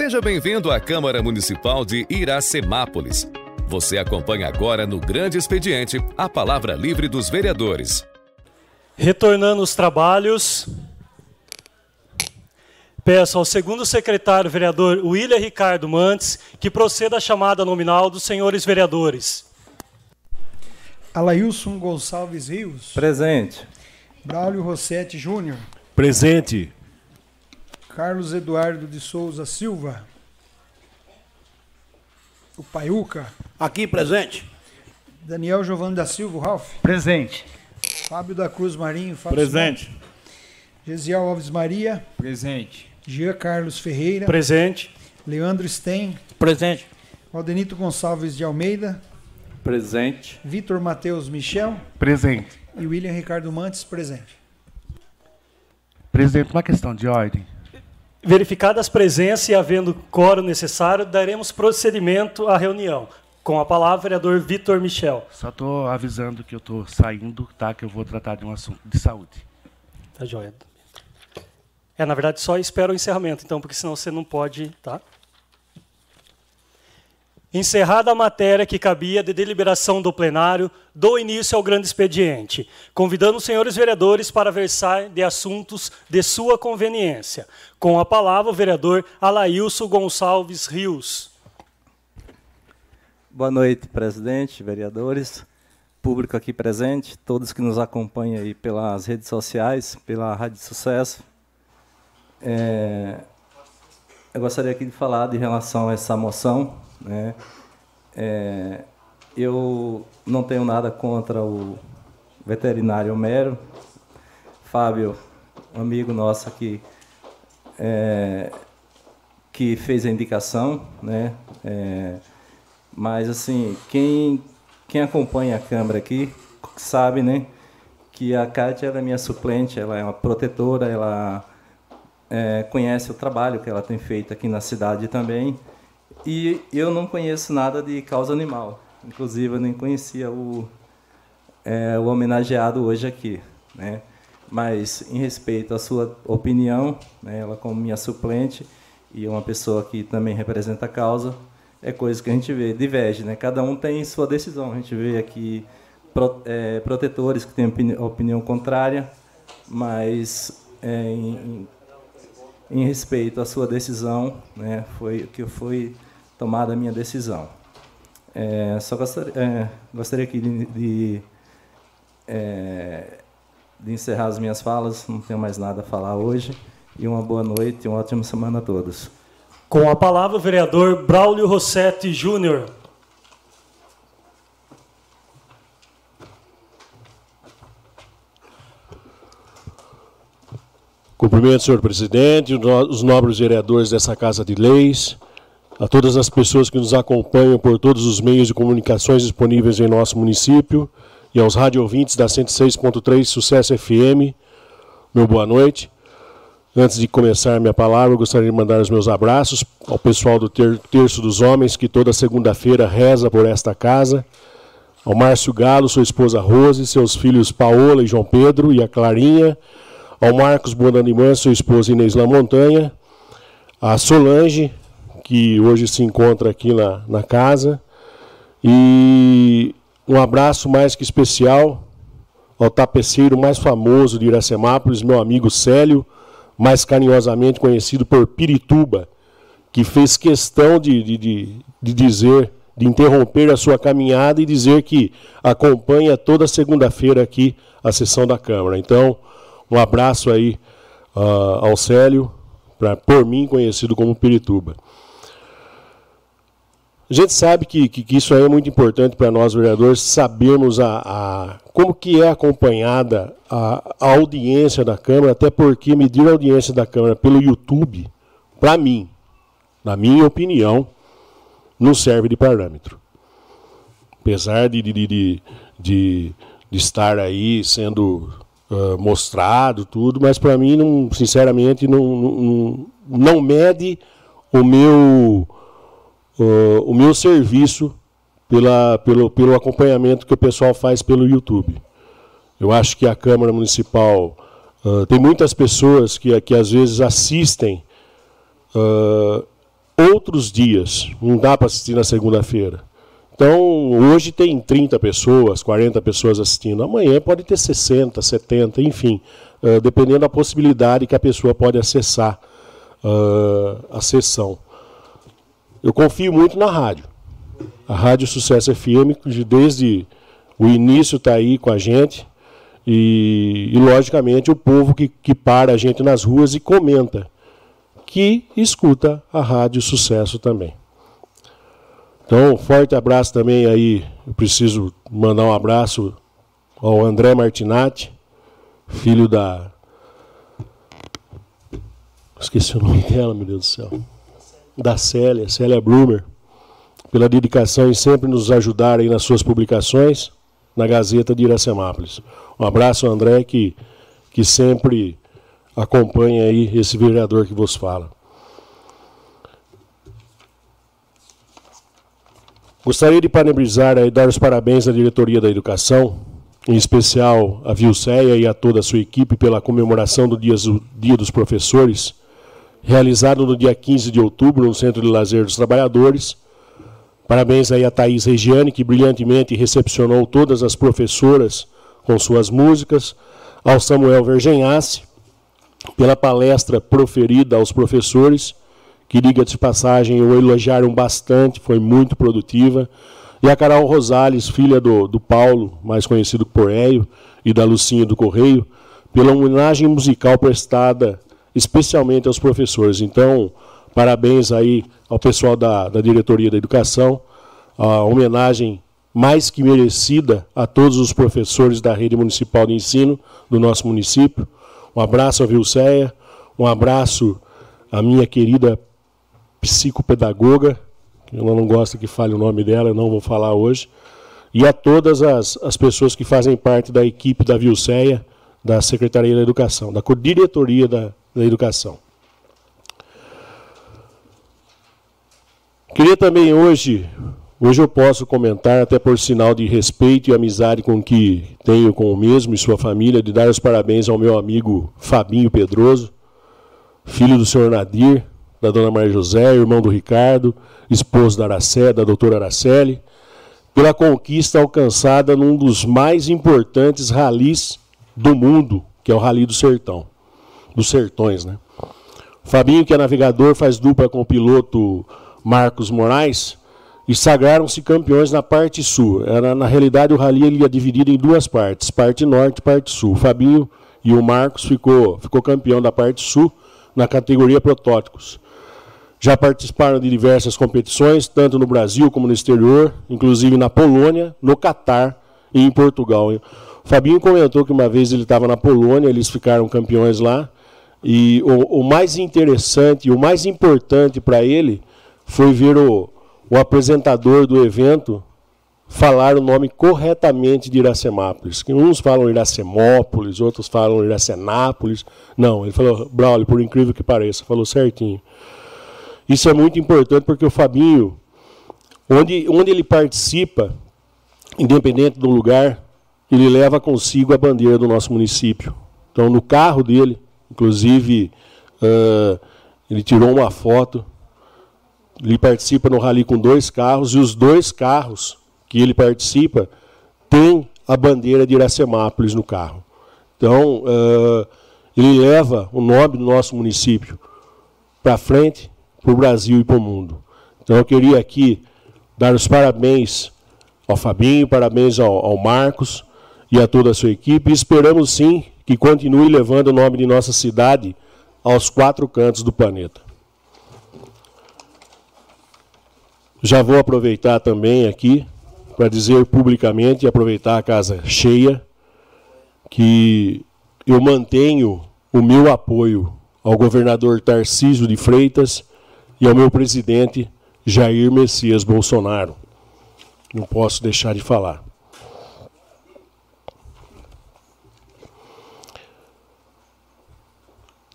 Seja bem-vindo à Câmara Municipal de Iracemápolis. Você acompanha agora no Grande Expediente a palavra livre dos vereadores. Retornando os trabalhos, peço ao segundo secretário vereador William Ricardo Mantes que proceda à chamada nominal dos senhores vereadores. Alailson Gonçalves Rios. Presente. Braulio Rossetti Júnior. Presente. Carlos Eduardo de Souza Silva. O Paiuca. Aqui presente. Daniel Giovanni da Silva, Ralph. Presente. Fábio da Cruz Marinho. Fábio Presente. Simão. Gesiel Alves Maria. Presente. Jean Carlos Ferreira. Presente. Leandro Sten. Presente. Valdenito Gonçalves de Almeida. Presente. Vitor Matheus Michel. Presente. E William Ricardo Mantes, presente. Presidente, uma questão de ordem. Verificadas as presenças e havendo coro necessário, daremos procedimento à reunião. Com a palavra, vereador Vitor Michel. Só estou avisando que eu estou saindo, tá? Que eu vou tratar de um assunto de saúde. Tá joia. É, na verdade, só espero o encerramento, então, porque senão você não pode, tá? Encerrada a matéria que cabia de deliberação do plenário, dou início ao grande expediente, convidando os senhores vereadores para versar de assuntos de sua conveniência. Com a palavra, o vereador Alailson Gonçalves Rios. Boa noite, presidente, vereadores, público aqui presente, todos que nos acompanham aí pelas redes sociais, pela Rádio Sucesso. É, eu gostaria aqui de falar de relação a essa moção, né? É, eu não tenho nada contra o veterinário Homero. Fábio, um amigo nosso aqui, é, que fez a indicação, né? É, mas assim, quem, quem acompanha a Câmara aqui sabe, né? Que a Kátia é minha suplente, ela é uma protetora, ela é, conhece o trabalho que ela tem feito aqui na cidade também. E eu não conheço nada de causa animal. Inclusive, eu nem conhecia o, é, o homenageado hoje aqui. Né? Mas, em respeito à sua opinião, né, ela como minha suplente e uma pessoa que também representa a causa, é coisa que a gente vê, diverge. Né? Cada um tem sua decisão. A gente vê aqui pro, é, protetores que têm opinião, opinião contrária, mas é, em, em respeito à sua decisão, né, foi o que foi tomada a minha decisão. É, só gostaria, é, gostaria aqui de, de, é, de, encerrar as minhas falas, não tenho mais nada a falar hoje. E uma boa noite e uma ótima semana a todos. Com a palavra, o vereador Braulio Rossetti Júnior. Cumprimento, senhor presidente, os nobres vereadores dessa Casa de Leis, a todas as pessoas que nos acompanham por todos os meios de comunicações disponíveis em nosso município e aos rádio ouvintes da 106.3 Sucesso FM, meu boa noite. Antes de começar minha palavra, gostaria de mandar os meus abraços ao pessoal do ter Terço dos Homens, que toda segunda-feira reza por esta casa, ao Márcio Galo, sua esposa Rose, seus filhos Paola e João Pedro e a Clarinha, ao Marcos Bonanimã, sua esposa Inês La Montanha, a Solange, que hoje se encontra aqui na, na casa, e um abraço mais que especial ao tapeceiro mais famoso de Iracemápolis, meu amigo Célio, mais carinhosamente conhecido por Pirituba, que fez questão de, de, de, de dizer, de interromper a sua caminhada e dizer que acompanha toda segunda-feira aqui a sessão da Câmara. Então, um abraço aí uh, ao Célio, pra, por mim conhecido como Pirituba. A gente sabe que, que, que isso é muito importante para nós, vereadores, sabermos a, a, como que é acompanhada a, a, audiência da Câmara, até porque medir a audiência da Câmara pelo YouTube, para mim, na minha opinião, não serve de parâmetro. Apesar de, de, de, de, de estar aí sendo uh, mostrado, tudo, mas para mim, não, sinceramente, não, não, não mede o meu, uh, o meu serviço pela, pelo, pelo acompanhamento que o pessoal faz pelo YouTube. Eu acho que a Câmara Municipal uh, tem muitas pessoas que, que às vezes assistem outros dias. Não dá para assistir na segunda-feira. Então, hoje tem 30 pessoas, 40 pessoas assistindo. Amanhã pode ter 60, 70, enfim, uh, dependendo da possibilidade que a pessoa pode acessar uh, a sessão. Eu confio muito na rádio. A Rádio Sucesso FM, desde o início está aí com a gente. E, e, logicamente, o povo que, que para a gente nas ruas e comenta, que escuta a Rádio Sucesso também. Então, um forte abraço também aí. Eu preciso mandar um abraço ao André Martinati, filho da. Esqueci o nome dela, meu Deus do céu. Da Célia, Célia Blumer, pela dedicação e sempre nos ajudar aí nas suas publicações na Gazeta de Iracemápolis. Um abraço, André, que, que sempre acompanha aí esse vereador que vos fala. Gostaria de parabenizar e dar os parabéns à diretoria da educação, em especial a Vilceia e a toda a sua equipe pela comemoração do Dia dos Professores, realizado no dia 15 de outubro no Centro de Lazer dos Trabalhadores, Parabéns aí a Thaís Regiane, que brilhantemente recepcionou todas as professoras com suas músicas, ao Samuel Vergenhasse, pela palestra proferida aos professores, que, diga de passagem, o elogiaram bastante, foi muito produtiva, e a Carol Rosales, filha do, do Paulo, mais conhecido por Eio, e da Lucinha do Correio, pela homenagem musical prestada especialmente aos professores. Então, parabéns aí ao pessoal da, da diretoria da educação, a homenagem mais que merecida a todos os professores da rede municipal de ensino do nosso município. Um abraço à Vilceia, um abraço à minha querida psicopedagoga, eu não gosto que fale o nome dela, eu não vou falar hoje, e a todas as, as pessoas que fazem parte da equipe da Vilceia, da Secretaria da Educação, da Diretoria da, da Educação. Queria também hoje, hoje eu posso comentar, até por sinal de respeito e amizade com que tenho com o mesmo e sua família, de dar os parabéns ao meu amigo Fabinho Pedroso, filho do senhor Nadir, da dona Maria José, irmão do Ricardo, esposo da Aracé, da doutora Araceli, pela conquista alcançada num dos mais importantes ralis do mundo, que é o Rally do Sertão, dos Sertões, né? Fabinho, que é navegador, faz dupla com o piloto Marcos Moraes, e sagraram-se campeões na parte sul. Era, na realidade, o rally ele ia dividido em duas partes, parte norte e parte sul. O Fabinho e o Marcos ficou, ficou campeão da parte sul na categoria protótipos. Já participaram de diversas competições, tanto no Brasil como no exterior, inclusive na Polônia, no Catar e em Portugal. O Fabinho comentou que uma vez ele estava na Polônia, eles ficaram campeões lá, e o, o mais interessante o mais importante para ele foi ver o, o apresentador do evento falar o nome corretamente de Iracemápolis. Uns falam Iracemópolis, outros falam Iracenápolis. Não, ele falou, Braulio, por incrível que pareça, falou certinho. Isso é muito importante porque o Fabinho, onde, onde ele participa, independente do lugar, ele leva consigo a bandeira do nosso município. Então, no carro dele, inclusive, uh, ele tirou uma foto ele participa no rally com dois carros e os dois carros que ele participa têm a bandeira de Iracemápolis no carro. Então, uh, ele leva o nome do nosso município para frente, para o Brasil e para o mundo. Então, eu queria aqui dar os parabéns ao Fabinho, parabéns ao, ao Marcos e a toda a sua equipe. E esperamos sim que continue levando o nome de nossa cidade aos quatro cantos do planeta. Já vou aproveitar também aqui para dizer publicamente, e aproveitar a casa cheia, que eu mantenho o meu apoio ao governador Tarcísio de Freitas e ao meu presidente Jair Messias Bolsonaro. Não posso deixar de falar.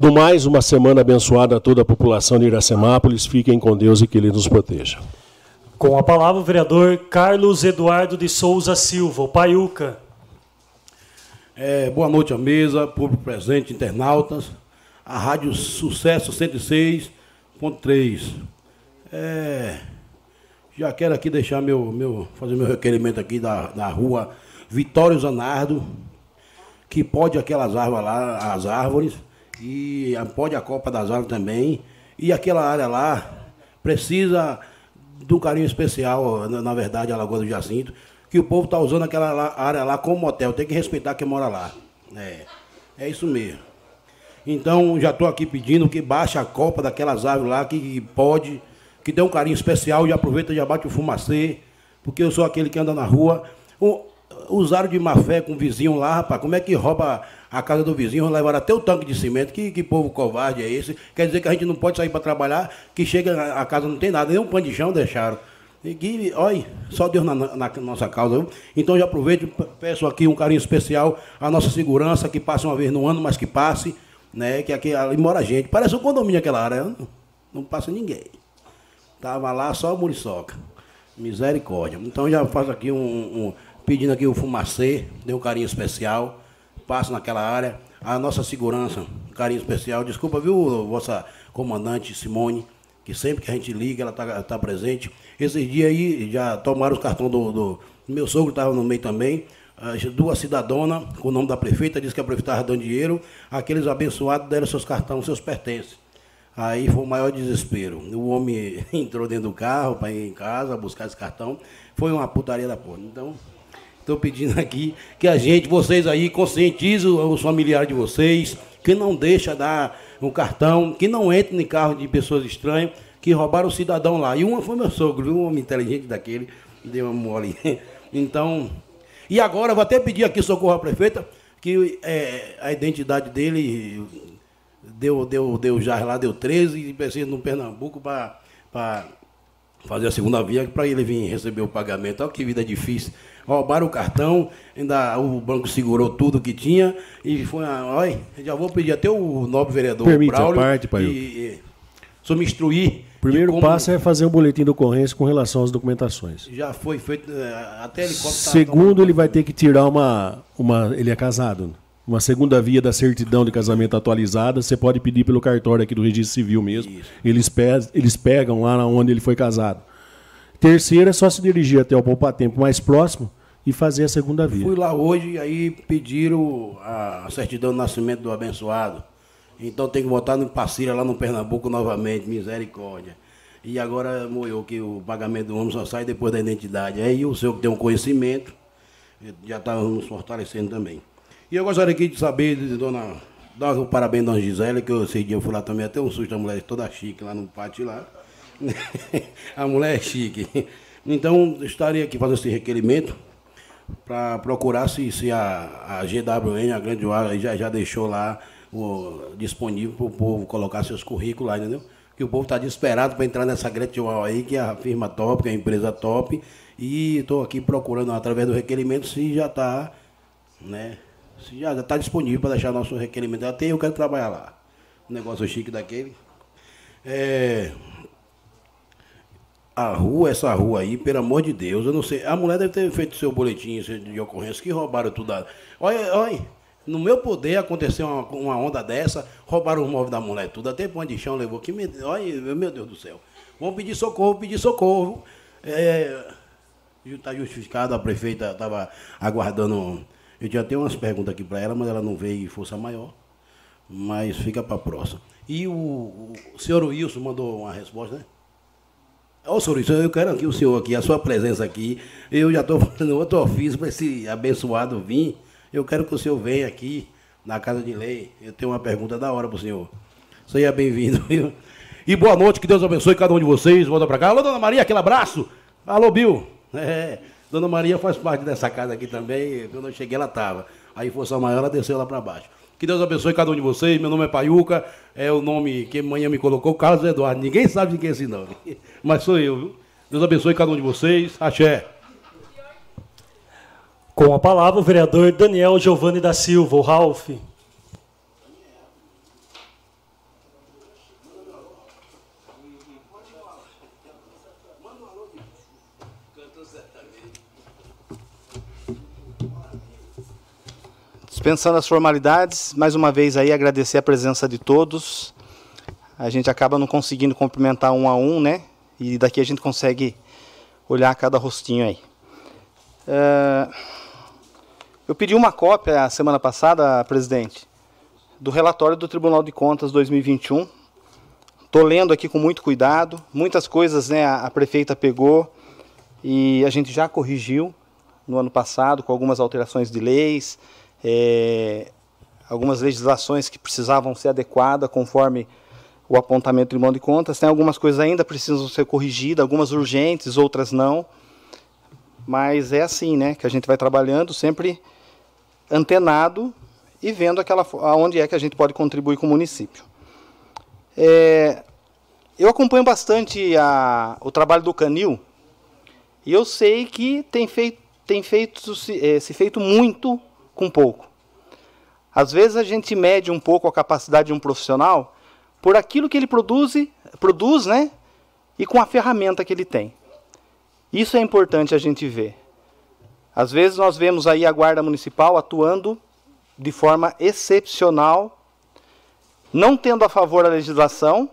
Do mais, uma semana abençoada a toda a população de Iracemápolis. Fiquem com Deus e que Ele nos proteja. Com a palavra o vereador Carlos Eduardo de Souza Silva, o Paiuca. É, boa noite à mesa, público presente, internautas. A Rádio Sucesso 106.3. É, já quero aqui deixar meu, meu, fazer meu requerimento aqui da, da rua Vitório Zanardo, que pode aquelas árvores lá, as árvores, e pode a copa das árvores também. E aquela área lá precisa de um carinho especial, na, verdade, a Lagoa do Jacinto, que o povo está usando aquela área lá como motel. Tem que respeitar quem mora lá. É, é isso mesmo. Então, já estou aqui pedindo que baixe a copa daquelas árvores lá, que pode, que dê um carinho especial e aproveita e já bate o fumacê, porque eu sou aquele que anda na rua. O, usaram de má fé com o vizinho lá, rapaz. Como é que rouba a casa do vizinho, levaram até o tanque de cimento. Que, que povo covarde é esse? Quer dizer que a gente não pode sair para trabalhar, que chega a casa não tem nada, nem um pano de chão deixaram. E que, olha, só Deus na, na, nossa causa. Então já aproveito peço aqui um carinho especial à nossa segurança, que passe uma vez no ano, mas que passe, né? Que aqui ali mora gente. Parece um condomínio aquela área, não, não passa ninguém. Tava lá só a muriçoca. Misericórdia. Então já faço aqui um, um pedindo aqui o fumacê, dê um carinho especial, passo naquela área. A nossa segurança, um carinho especial. Desculpa, viu, vossa comandante Simone, que sempre que a gente liga, ela está tá presente. Esses dias aí já tomaram os cartões do, do meu sogro, estava no meio também. As duas cidadonas, com o nome da prefeita, disse que a prefeita estava dando dinheiro. Aqueles abençoados deram seus cartões, seus pertences. Aí foi o maior desespero. O homem entrou dentro do carro para ir em casa buscar esse cartão. Foi uma putaria da porra. Então, Estou pedindo aqui que a gente, vocês aí, conscientizem os familiares de vocês, que não deixa dar um cartão, que não entre em carro de pessoas estranhas, que roubaram o cidadão lá. E uma foi meu sogro, um homem inteligente daquele, deu uma mole. Então, e agora vou até pedir aqui socorro à prefeita, que é, a identidade dele deu, deu, deu já lá, deu 13, e precisa no Pernambuco para fazer a segunda via para ele vir receber o pagamento. Olha que vida difícil roubaram o cartão, ainda o banco segurou tudo que tinha e foi, olha, já vou pedir até o nobre vereador Permite Braulio, a parte, pai. E, e, instruir. O primeiro como... passo é fazer um boletim de ocorrência com relação às documentações. Já foi feito, é, até helicóptero... Segundo, ele vai ter que tirar uma, uma... Ele é casado, uma segunda via da certidão de casamento atualizada, você pode pedir pelo cartório aqui do registro civil mesmo. Eles, pe eles pegam lá onde ele foi casado. Terceiro é só se dirigir até o poupa-tempo mais próximo e fazer a segunda via. Fui lá hoje e aí pediram a certidão de nascimento do abençoado. Então tem que botar no Passira lá no Pernambuco novamente, misericórdia. E agora moeu que o pagamento do homem só sai depois da identidade. Aí o senhor que tem um conhecimento, já está nos fortalecendo também. E eu gostaria aqui de saber, de dona, dar um parabéns dona Gisele, que eu, esse dia eu fui lá também, até um susto, a mulher toda chique lá no pátio lá. a mulher é chique. Então, estaria aqui fazendo esse requerimento para procurar se, se a, a GWN, a Grande Uara, já, já deixou lá o, disponível para o povo colocar seus currículos lá, entendeu? Que o povo está desesperado para entrar nessa Grande Uara aí, que é a firma top, que é a empresa top, e estou aqui procurando através do requerimento se já está, né? Se já está disponível para deixar nosso requerimento. Até eu quero trabalhar lá. Um negócio chique daquele. É, a rua, essa rua aí, pelo amor de Deus, eu não sei. A mulher deve ter feito seu boletim de ocorrência que roubaram tudo. Olha, olha, no meu poder aconteceu uma, uma onda dessa, roubaram os móveis da mulher tudo, até pão de chão levou. Que, olha, meu Deus do céu. Vamos pedir socorro, pedir socorro. É, está justificado, a prefeita estava aguardando. Eu já tenho umas perguntas aqui para ela, mas ela não veio em força maior. Mas fica para a próxima. E o, o senhor Wilson mandou uma resposta, né? Ô, senhor, eu quero aqui o senhor aqui, a sua presença aqui. Eu já estou fazendo outro ofício para esse abençoado vir. Eu quero que o senhor venha aqui na Casa de Lei. Eu tenho uma pergunta da hora para o senhor. Seja bem-vindo. E boa noite, que Deus abençoe cada um de vocês. Volta para cá. Alô, dona Maria, aquele abraço. Alô, Bill. É, dona Maria faz parte dessa casa aqui também. Quando eu cheguei, ela estava. Aí, Força Maior, ela desceu lá para baixo. Que Deus abençoe cada um de vocês. Meu nome é Paiuca, é o nome que amanhã me colocou, Carlos Eduardo. Ninguém sabe de quem é esse nome, mas sou eu, viu? Deus abençoe cada um de vocês. Axé. Com a palavra, o vereador Daniel Giovanni da Silva, o Ralph. Dispensando as formalidades, mais uma vez aí agradecer a presença de todos. A gente acaba não conseguindo cumprimentar um a um, né? E daqui a gente consegue olhar cada rostinho aí. É, eu pedi uma cópia semana passada, presidente, do relatório do Tribunal de Contas 2021. Estou lendo aqui com muito cuidado. Muitas coisas né, a, a prefeita pegou e a gente já corrigiu no ano passado com algumas alterações de leis, é, algumas legislações que precisavam ser adequadas conforme o apontamento do Tribunal de Contas. Tem algumas coisas ainda precisam ser corrigidas, algumas urgentes, outras não. Mas é assim, né, que a gente vai trabalhando sempre antenado e vendo aquela aonde é que a gente pode contribuir com o município. É, eu acompanho bastante a, o trabalho do Canil e eu sei que tem feito, tem feito se, é, se feito muito com pouco. Às vezes a gente mede um pouco a capacidade de um profissional por aquilo que ele produz, produz né, e com a ferramenta que ele tem. Isso é importante a gente ver. Às vezes nós vemos aí a Guarda Municipal atuando de forma excepcional, não tendo a favor a legislação,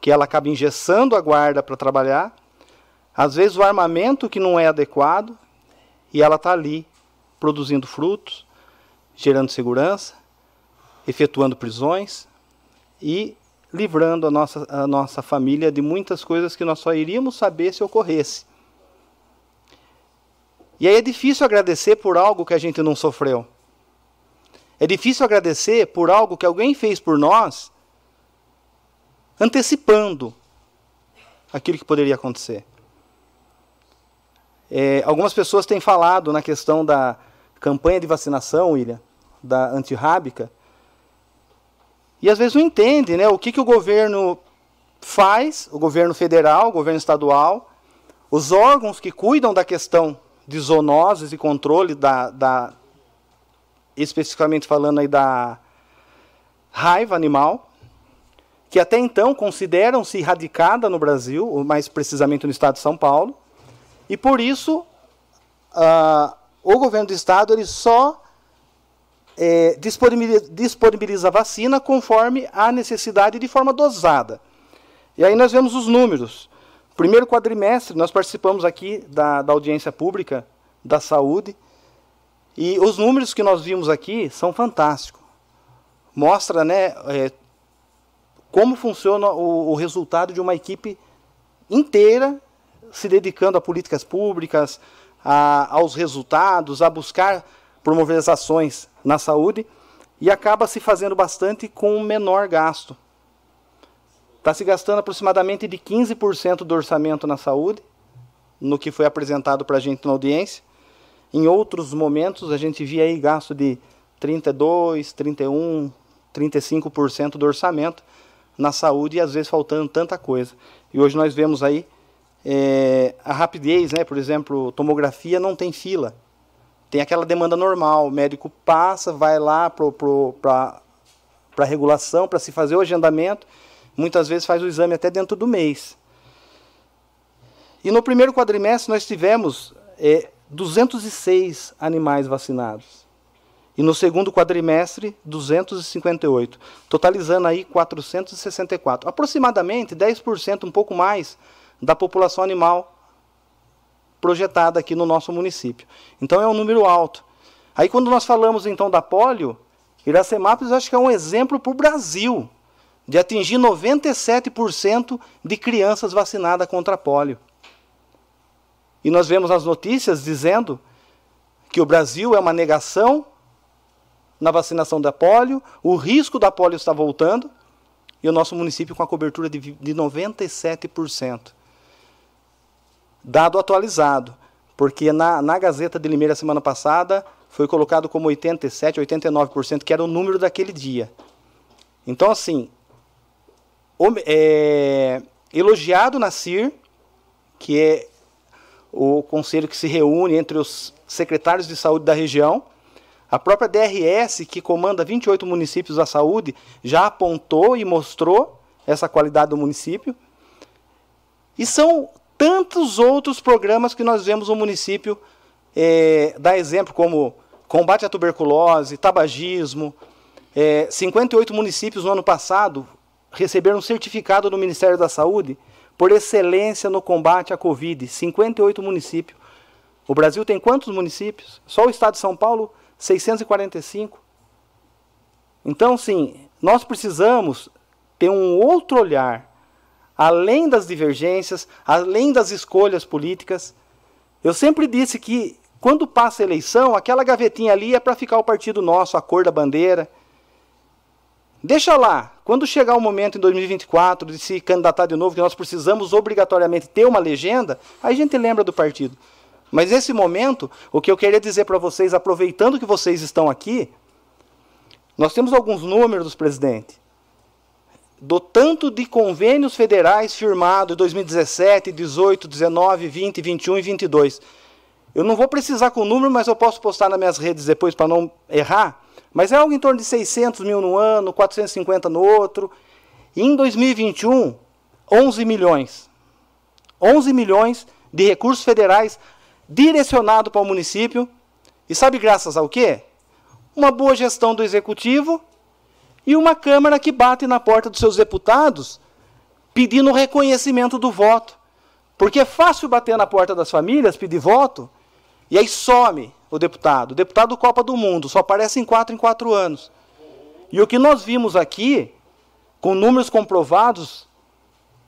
que ela acaba engessando a guarda para trabalhar, às vezes o armamento que não é adequado, e ela está ali produzindo frutos, gerando segurança, efetuando prisões e livrando a nossa, a nossa família de muitas coisas que nós só iríamos saber se ocorresse. E aí é difícil agradecer por algo que a gente não sofreu. É difícil agradecer por algo que alguém fez por nós, antecipando aquilo que poderia acontecer. É, algumas pessoas têm falado na questão da campanha de vacinação, William, da antirrábica, e às vezes não entende né, o que, que o governo faz, o governo federal, o governo estadual, os órgãos que cuidam da questão de zoonoses e controle da, da especificamente falando aí da raiva animal, que até então consideram-se erradicada no Brasil, ou mais precisamente no estado de São Paulo, e por isso uh, o governo do estado ele só é, disponibiliza, disponibiliza a vacina conforme a necessidade de forma dosada. E aí nós vemos os números. Primeiro quadrimestre, nós participamos aqui da, da audiência pública da saúde e os números que nós vimos aqui são fantásticos. Mostra né, é, como funciona o, o resultado de uma equipe inteira se dedicando a políticas públicas, a, aos resultados, a buscar promover as ações na saúde e acaba se fazendo bastante com menor gasto. Está se gastando aproximadamente de 15% do orçamento na saúde, no que foi apresentado para a gente na audiência. Em outros momentos, a gente via aí gasto de 32, 31, 35% do orçamento na saúde e às vezes faltando tanta coisa. E hoje nós vemos aí é, a rapidez, né? por exemplo, tomografia não tem fila. Tem aquela demanda normal, o médico passa, vai lá para a regulação, para se fazer o agendamento, muitas vezes faz o exame até dentro do mês. E no primeiro quadrimestre nós tivemos é, 206 animais vacinados. E no segundo quadrimestre, 258, totalizando aí 464. Aproximadamente 10%, um pouco mais, da população animal projetada aqui no nosso município. Então é um número alto. Aí quando nós falamos então da polio, Iracemápolis acho que é um exemplo para o Brasil de atingir 97% de crianças vacinadas contra polio. E nós vemos as notícias dizendo que o Brasil é uma negação na vacinação da polio, o risco da polio está voltando, e o nosso município com a cobertura de, de 97%. Dado atualizado, porque na, na Gazeta de Limeira semana passada foi colocado como 87%, 89%, que era o número daquele dia. Então, assim, é, elogiado na CIR, que é o conselho que se reúne entre os secretários de saúde da região. A própria DRS, que comanda 28 municípios da saúde, já apontou e mostrou essa qualidade do município. E são tantos outros programas que nós vemos no município é, dar exemplo, como combate à tuberculose, tabagismo. É, 58 municípios no ano passado receberam um certificado do Ministério da Saúde por excelência no combate à Covid, 58 municípios. O Brasil tem quantos municípios? Só o estado de São Paulo, 645. Então, sim, nós precisamos ter um outro olhar, além das divergências, além das escolhas políticas. Eu sempre disse que, quando passa a eleição, aquela gavetinha ali é para ficar o partido nosso, a cor da bandeira. Deixa lá, quando chegar o momento em 2024 de se candidatar de novo, que nós precisamos obrigatoriamente ter uma legenda, aí a gente lembra do partido. Mas nesse momento, o que eu queria dizer para vocês, aproveitando que vocês estão aqui, nós temos alguns números, presidente, do tanto de convênios federais firmados em 2017, 18, 19, 20, 21 e 22. Eu não vou precisar com o número, mas eu posso postar nas minhas redes depois para não errar. Mas é algo em torno de 600 mil no ano, 450 no outro. E em 2021, 11 milhões. 11 milhões de recursos federais direcionados para o município. E sabe graças ao quê? uma boa gestão do executivo e uma Câmara que bate na porta dos seus deputados pedindo reconhecimento do voto. Porque é fácil bater na porta das famílias, pedir voto, e aí some o deputado. O deputado Copa do Mundo só aparece em quatro em quatro anos. E o que nós vimos aqui, com números comprovados,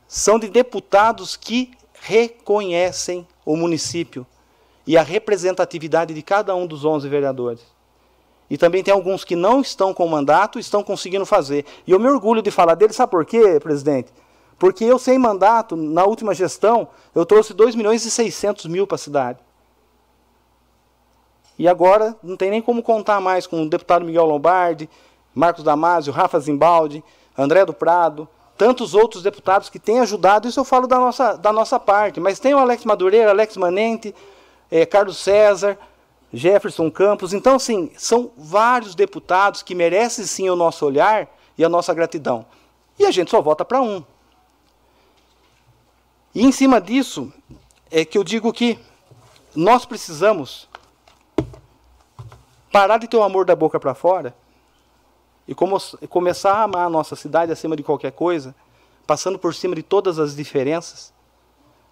são de deputados que reconhecem o município e a representatividade de cada um dos 11 vereadores. E também tem alguns que não estão com mandato, estão conseguindo fazer. E eu me orgulho de falar deles, sabe por quê, presidente? Porque eu, sem mandato, na última gestão, eu trouxe 2 milhões e 600 mil para a cidade. E agora não tem nem como contar mais com o deputado Miguel Lombardi, Marcos Damasio, Rafa Zimbaldi, André do Prado, tantos outros deputados que têm ajudado, isso eu falo da nossa, da nossa parte. Mas tem o Alex Madureira, Alex Manente, é, Carlos César, Jefferson Campos. Então, sim, são vários deputados que merecem sim o nosso olhar e a nossa gratidão. E a gente só vota para um. E em cima disso, é que eu digo que nós precisamos parar de ter o amor da boca para fora e como, começar a amar a nossa cidade acima de qualquer coisa, passando por cima de todas as diferenças,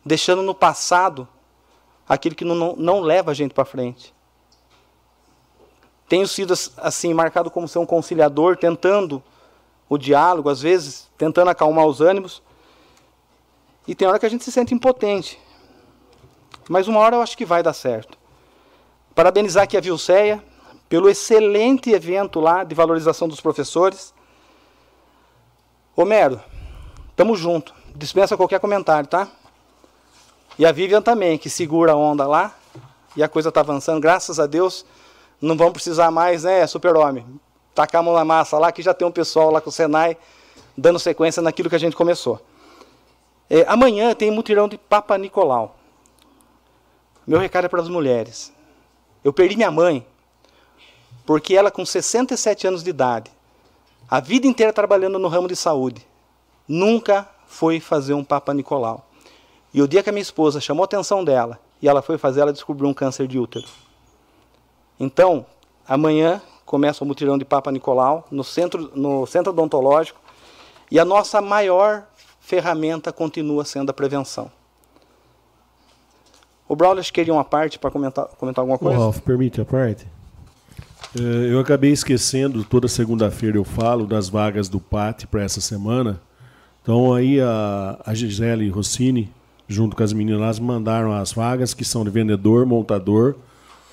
deixando no passado aquilo que não, não, não leva a gente para frente. Tenho sido assim marcado como ser um conciliador, tentando o diálogo, às vezes tentando acalmar os ânimos. E tem hora que a gente se sente impotente. Mas uma hora eu acho que vai dar certo. Parabenizar aqui a Vilceia pelo excelente evento lá de valorização dos professores. Homero, tamo junto. Dispensa qualquer comentário, tá? E a Vivian também, que segura a onda lá. E a coisa está avançando, graças a Deus não vamos precisar mais, né, super-homem, mão na massa lá, que já tem um pessoal lá com o Senai dando sequência naquilo que a gente começou. É, amanhã tem mutirão de Papa Nicolau. Meu recado é para as mulheres. Eu perdi minha mãe, porque ela, com 67 anos de idade, a vida inteira trabalhando no ramo de saúde, nunca foi fazer um Papa Nicolau. E o dia que a minha esposa chamou a atenção dela e ela foi fazer, ela descobriu um câncer de útero. Então, amanhã começa o mutirão de Papa Nicolau no centro, no centro odontológico e a nossa maior ferramenta continua sendo a prevenção. O Braulio queria uma parte para comentar, comentar alguma coisa? O Ralf, permite a parte? É, eu acabei esquecendo, toda segunda-feira eu falo das vagas do PAT para essa semana. Então aí a, a Gisele Rossini, junto com as meninas, mandaram as vagas que são de vendedor, montador,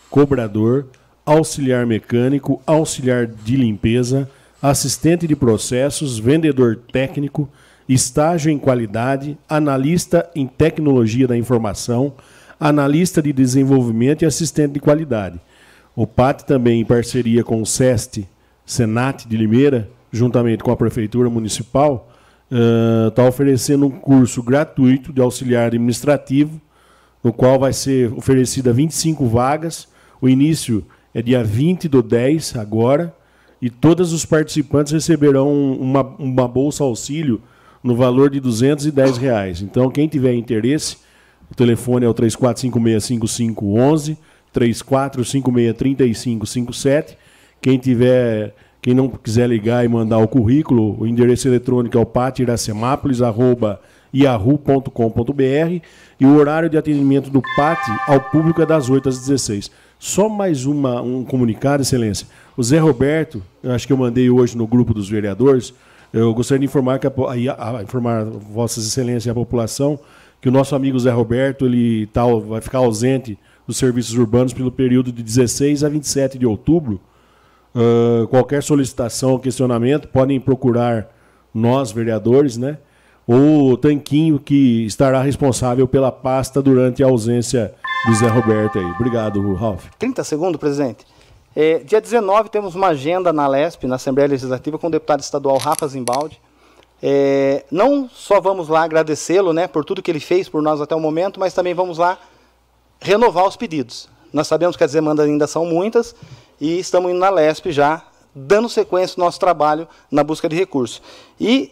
cobrador, auxiliar mecânico, auxiliar de limpeza, assistente de processos, vendedor técnico, estágio em qualidade, analista em tecnologia da informação, analista de desenvolvimento e assistente de qualidade. O PAT também, em parceria com o SEST, Senat de Limeira, juntamente com a Prefeitura Municipal, está uh, oferecendo um curso gratuito de auxiliar administrativo, no qual vai ser oferecida 25 vagas o início é dia 20 do 10, agora, e todos os participantes receberão uma, uma bolsa auxílio no valor de 210 reais. Então, quem tiver interesse, o telefone é o 34565511, 34563557. Quem tiver, quem não quiser ligar e mandar o currículo, o endereço eletrônico é o patiracemápolis, arroba yahoo.com.br e o horário de atendimento do PAT ao público é das 8 às 16. Só mais uma, um comunicado, Excelência. O Zé Roberto, eu acho que eu mandei hoje no grupo dos vereadores, eu gostaria de informar, que a, a, a, informar Vossas Excelências e a população que o nosso amigo Zé Roberto ele tá, vai ficar ausente dos serviços urbanos pelo período de 16 a 27 de outubro. Uh, qualquer solicitação ou questionamento podem procurar nós, vereadores, né? ou o Tanquinho, que estará responsável pela pasta durante a ausência do Zé Roberto aí. Obrigado, Ralf. 30 segundos, presidente. É, dia 19 temos uma agenda na LESP, na Assembleia Legislativa, com o deputado estadual Rafa Zimbaldi. É, não só vamos lá agradecê-lo né, por tudo que ele fez por nós até o momento, mas também vamos lá renovar os pedidos. Nós sabemos que as demandas ainda são muitas e estamos indo na LESP já, dando sequência ao nosso trabalho na busca de recursos. E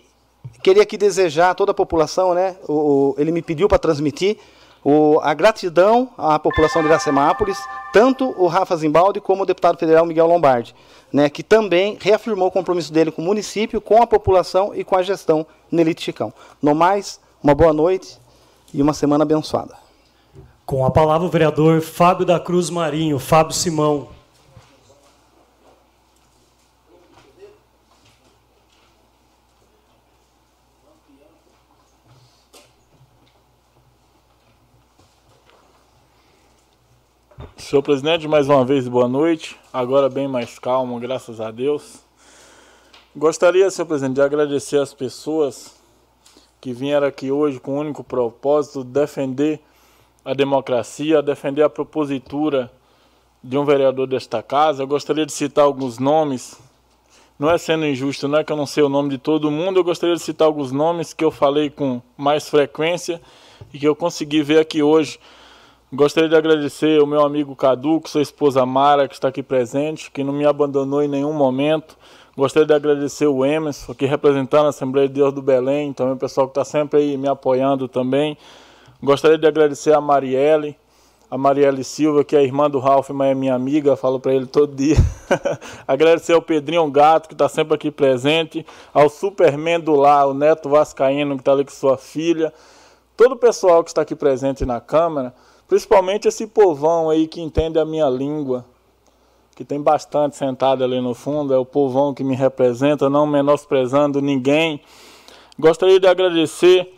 queria aqui desejar a toda a população, né? O, ele me pediu para transmitir o, a gratidão à população de Iracemápolis, tanto o Rafa Zimbaldi como o deputado federal Miguel Lombardi, né, que também reafirmou o compromisso dele com o município, com a população e com a gestão Nelite Chicão. No mais, uma boa noite e uma semana abençoada. Com a palavra o vereador Fábio da Cruz Marinho, Fábio Simão. Senhor presidente, mais uma vez boa noite. Agora bem mais calmo, graças a Deus. Gostaria, senhor presidente, de agradecer as pessoas que vieram aqui hoje com o único propósito de defender a democracia, defender a propositura de um vereador desta casa. Eu gostaria de citar alguns nomes. Não é sendo injusto, não é que eu não sei o nome de todo mundo, eu gostaria de citar alguns nomes que eu falei com mais frequência e que eu consegui ver aqui hoje Gostaria de agradecer ao meu amigo Caduco, sua esposa Mara, que está aqui presente, que não me abandonou em nenhum momento. Gostaria de agradecer o Emerson, aqui representando a Assembleia de Deus do Belém, também o pessoal que está sempre aí me apoiando também. Gostaria de agradecer a Marielle, a Marielle Silva, que é irmã do Ralph, mas é minha amiga, falo para ele todo dia. agradecer ao Pedrinho Gato, que está sempre aqui presente, ao Superman do Lar, o Neto Vascaíno, que está ali com sua filha, todo o pessoal que está aqui presente na Câmara. Principalmente esse povão aí que entende a minha língua, que tem bastante sentado ali no fundo, é o povão que me representa, não menosprezando ninguém. Gostaria de agradecer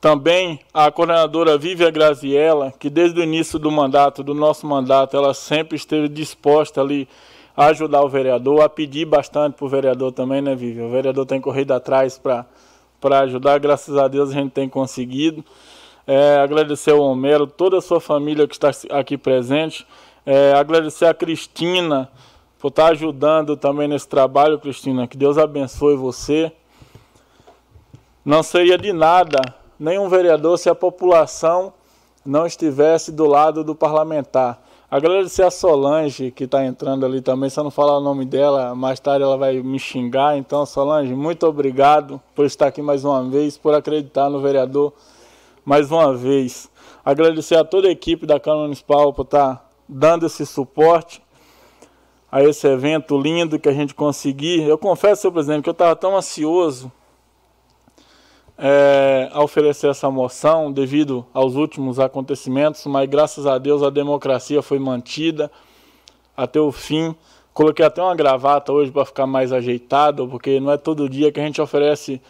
também a coordenadora Vívia Graziella, que desde o início do mandato, do nosso mandato, ela sempre esteve disposta ali a ajudar o vereador, a pedir bastante para o vereador também, né, Vívia? O vereador tem corrido atrás para ajudar, graças a Deus a gente tem conseguido. É, agradecer ao Homero, toda a sua família que está aqui presente. É, agradecer a Cristina por estar ajudando também nesse trabalho, Cristina. Que Deus abençoe você. Não seria de nada nenhum vereador se a população não estivesse do lado do parlamentar. Agradecer a Solange, que está entrando ali também. Se eu não falar o nome dela, mais tarde ela vai me xingar. Então, Solange, muito obrigado por estar aqui mais uma vez, por acreditar no vereador mais uma vez. Agradecer a toda a equipe da Câmara Municipal por estar tá dando esse suporte a esse evento lindo que a gente conseguiu. Eu confesso, senhor presidente, que eu estava tão ansioso é, a oferecer essa moção devido aos últimos acontecimentos, mas graças a Deus a democracia foi mantida até o fim. Coloquei até uma gravata hoje para ficar mais ajeitado, porque não é todo dia que a gente oferece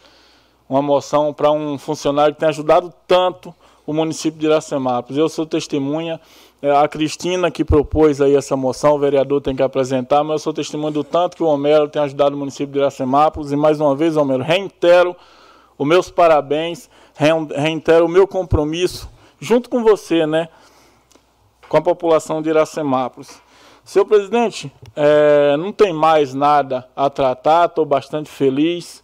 uma moção para um funcionário que tem ajudado tanto o município de Iracemápolis. Eu sou testemunha, é, a Cristina que propôs aí essa moção, o vereador tem que apresentar, mas eu sou testemunha do tanto que o Homero tem ajudado o município de Iracemápolis e mais uma vez, Homero, reitero os meus parabéns, reitero o meu compromisso junto com você, né, com a população de Iracemápolis. Senhor presidente, é, não tem mais nada a tratar, estou bastante feliz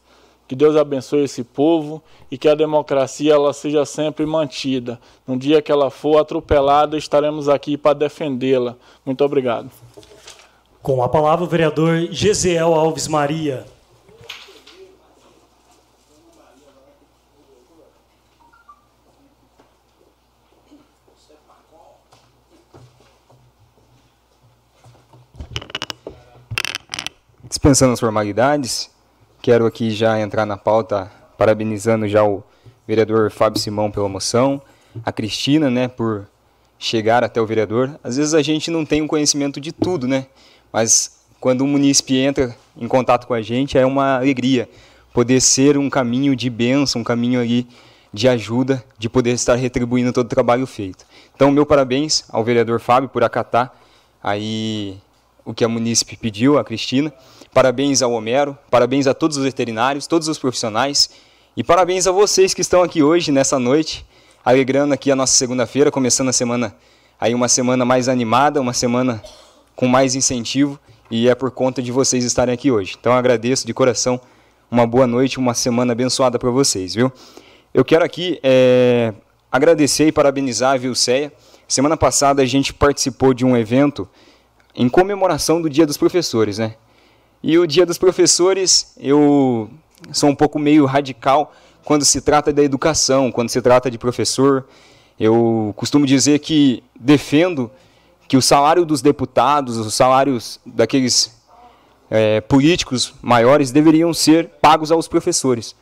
que Deus abençoe esse povo e que a democracia ela seja sempre mantida. No dia que ela for atropelada, estaremos aqui para defendê-la. Muito obrigado. Com a palavra o vereador Gesiel Alves Maria. Dispensando as formalidades, Quero aqui já entrar na pauta parabenizando já o vereador Fábio Simão pela moção, a Cristina, né, por chegar até o vereador. Às vezes a gente não tem um conhecimento de tudo, né? Mas quando um munícipe entra em contato com a gente, é uma alegria poder ser um caminho de bênção, um caminho ali de ajuda, de poder estar retribuindo todo o trabalho feito. Então, meu parabéns ao vereador Fábio por acatar aí o que a munícipe pediu, a Cristina. Parabéns ao Homero, parabéns a todos os veterinários, todos os profissionais e parabéns a vocês que estão aqui hoje, nessa noite, alegrando aqui a nossa segunda-feira, começando a semana, aí uma semana mais animada, uma semana com mais incentivo e é por conta de vocês estarem aqui hoje. Então agradeço de coração, uma boa noite, uma semana abençoada para vocês, viu? Eu quero aqui é, agradecer e parabenizar a Vilceia. Semana passada a gente participou de um evento em comemoração do Dia dos Professores, né? E o Dia dos Professores, eu sou um pouco meio radical quando se trata da educação, quando se trata de professor. Eu costumo dizer que defendo que o salário dos deputados, os salários daqueles é, políticos maiores deveriam ser pagos aos professores.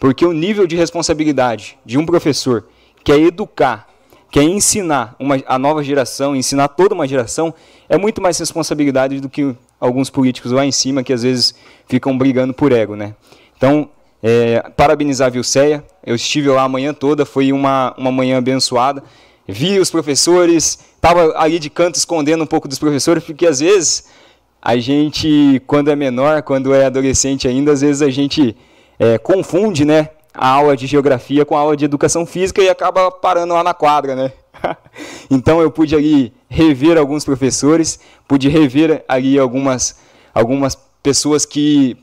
Porque o nível de responsabilidade de um professor que é educar, que é ensinar uma, a nova geração, ensinar toda uma geração, é muito mais responsabilidade do que alguns políticos lá em cima que às vezes ficam brigando por ego. Né? Então, é, parabenizar a Vilceia. Eu estive lá a manhã toda, foi uma, uma manhã abençoada. Vi os professores, estava ali de canto escondendo um pouco dos professores, porque às vezes a gente, quando é menor, quando é adolescente ainda, às vezes a gente é, confunde né, a aula de geografia com a aula de educação física e acaba parando lá na quadra. Né? então eu pude ali rever alguns professores, pude rever ali algumas, algumas pessoas que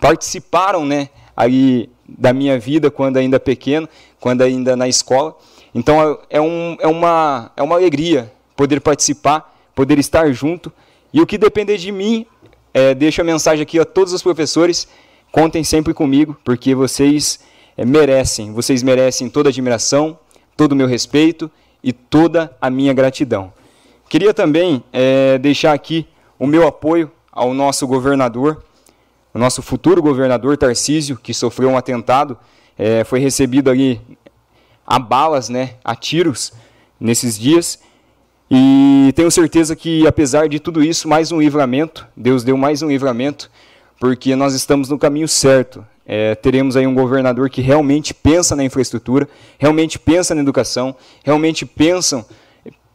participaram né, ali da minha vida quando ainda pequeno, quando ainda na escola. Então é, um, é, uma, é uma alegria poder participar, poder estar junto. E o que depender de mim, é, deixo a mensagem aqui a todos os professores, contem sempre comigo, porque vocês é, merecem, vocês merecem toda a admiração, todo o meu respeito e toda a minha gratidão. Queria também é, deixar aqui o meu apoio ao nosso governador, o nosso futuro governador Tarcísio, que sofreu um atentado, é, foi recebido ali a balas, né, a tiros nesses dias. E tenho certeza que, apesar de tudo isso, mais um livramento, Deus deu mais um livramento, porque nós estamos no caminho certo. É, teremos aí um governador que realmente pensa na infraestrutura, realmente pensa na educação, realmente pensa,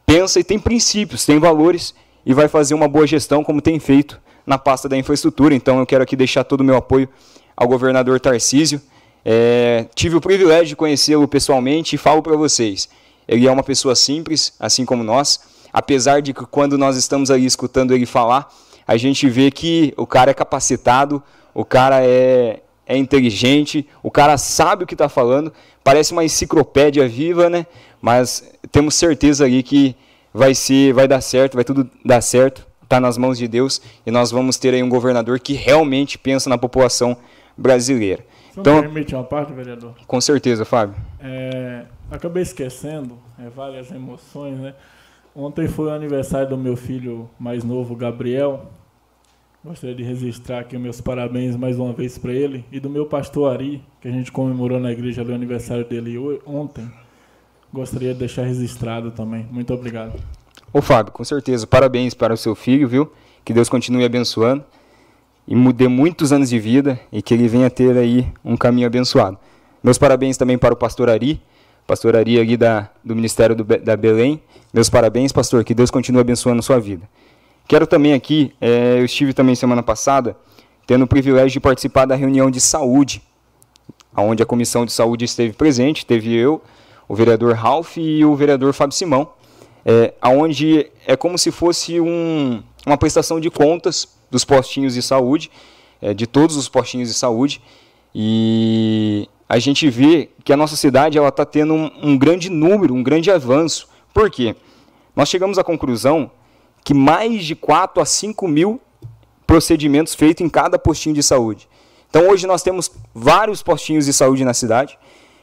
pensa e tem princípios, tem valores e vai fazer uma boa gestão como tem feito na pasta da infraestrutura. Então eu quero aqui deixar todo o meu apoio ao governador Tarcísio. É, tive o privilégio de conhecê-lo pessoalmente e falo para vocês, ele é uma pessoa simples, assim como nós, apesar de que quando nós estamos ali escutando ele falar, a gente vê que o cara é capacitado, o cara é, é inteligente, o cara sabe o que está falando, parece uma enciclopédia viva, né? Mas temos certeza ali que vai ser, vai dar certo, vai tudo dar certo está nas mãos de Deus e nós vamos ter aí um governador que realmente pensa na população brasileira. Então, permite uma parte, vereador? Com certeza, Fábio. É, acabei esquecendo, é, várias emoções, né? Ontem foi o aniversário do meu filho mais novo, Gabriel. Gostaria de registrar aqui meus parabéns mais uma vez para ele. E do meu pastor Ari, que a gente comemorou na igreja o aniversário dele ontem. Gostaria de deixar registrado também. Muito obrigado. Ô Fábio, com certeza, parabéns para o seu filho, viu? Que Deus continue abençoando e dê muitos anos de vida e que ele venha ter aí um caminho abençoado. Meus parabéns também para o pastor Ari, pastor Ari ali da, do Ministério do, da Belém. Meus parabéns, pastor, que Deus continue abençoando a sua vida. Quero também aqui, é, eu estive também semana passada, tendo o privilégio de participar da reunião de saúde, onde a comissão de saúde esteve presente, teve eu, o vereador Ralph e o vereador Fábio Simão é, onde é como se fosse um, uma prestação de contas dos postinhos de saúde, é, de todos os postinhos de saúde, e a gente vê que a nossa cidade está tendo um, um, grande número, um grande avanço. Por quê? Nós chegamos à conclusão que mais de 4 a 5 mil procedimentos feitos em cada postinho de saúde. Então hoje nós temos vários postinhos de saúde na cidade,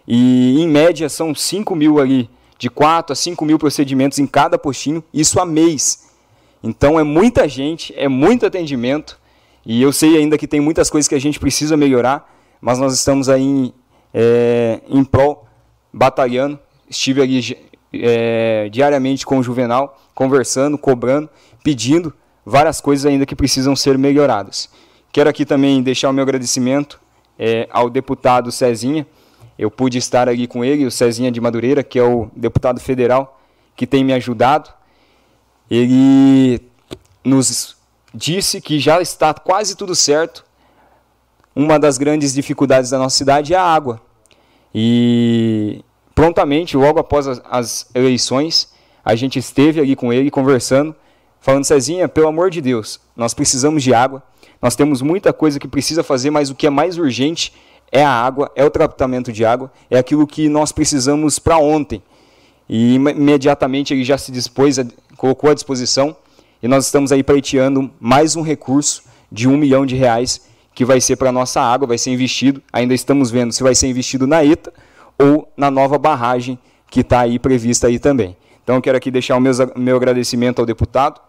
e em média são 5 mil ali de 4 a 5 mil procedimentos em cada postinho, isso a mês. Então é muita gente, é muito atendimento, e eu sei ainda que tem muitas coisas que a gente precisa melhorar, mas nós estamos aí em, é, em prol batalhando. Estive ali é, diariamente com o Juvenal, conversando, cobrando, pedindo várias coisas ainda que precisam ser melhoradas. Quero aqui também deixar o meu agradecimento é, ao deputado Cezinha. Eu pude estar ali com ele, o Cezinha de Madureira, que é o deputado federal que tem me ajudado. Ele nos disse que já está quase tudo certo. Uma das grandes dificuldades da nossa cidade é a água. E prontamente, logo após as, as eleições, a gente esteve ali com ele conversando, falando, Cezinha, pelo amor de Deus, nós precisamos de água, nós temos muita coisa que precisa fazer, mas o que é mais urgente é a água, é o tratamento de água, é aquilo que nós precisamos para ontem. E imediatamente ele já se dispôs, a, colocou à disposição, e nós estamos aí pleiteando mais um recurso de um milhão de reais que vai ser para a nossa água, vai ser investido, ainda estamos vendo se vai ser investido na ETA ou na nova barragem que está aí prevista aí também. Então eu quero aqui deixar o meu, meu agradecimento ao deputado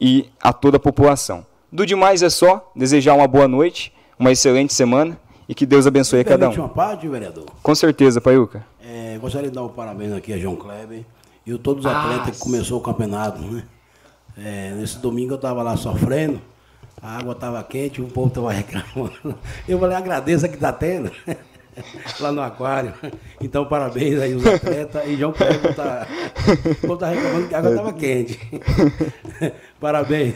e a toda a população. Do demais é só desejar uma boa noite, uma excelente semana e que Deus abençoe a cada um. uma parte, vereador? Com certeza, Paiuca. É, gostaria de dar um parabéns aqui a João Kleber e a todos os atletas ah, que começou o campeonato. Né? É, nesse domingo eu estava lá sofrendo, a água estava quente, o povo estava reclamando. Eu falei, agradeça que está tendo. lá no aquário. Então, parabéns aí os atletas. E João Kleber está tá reclamando que a água estava quente. parabéns.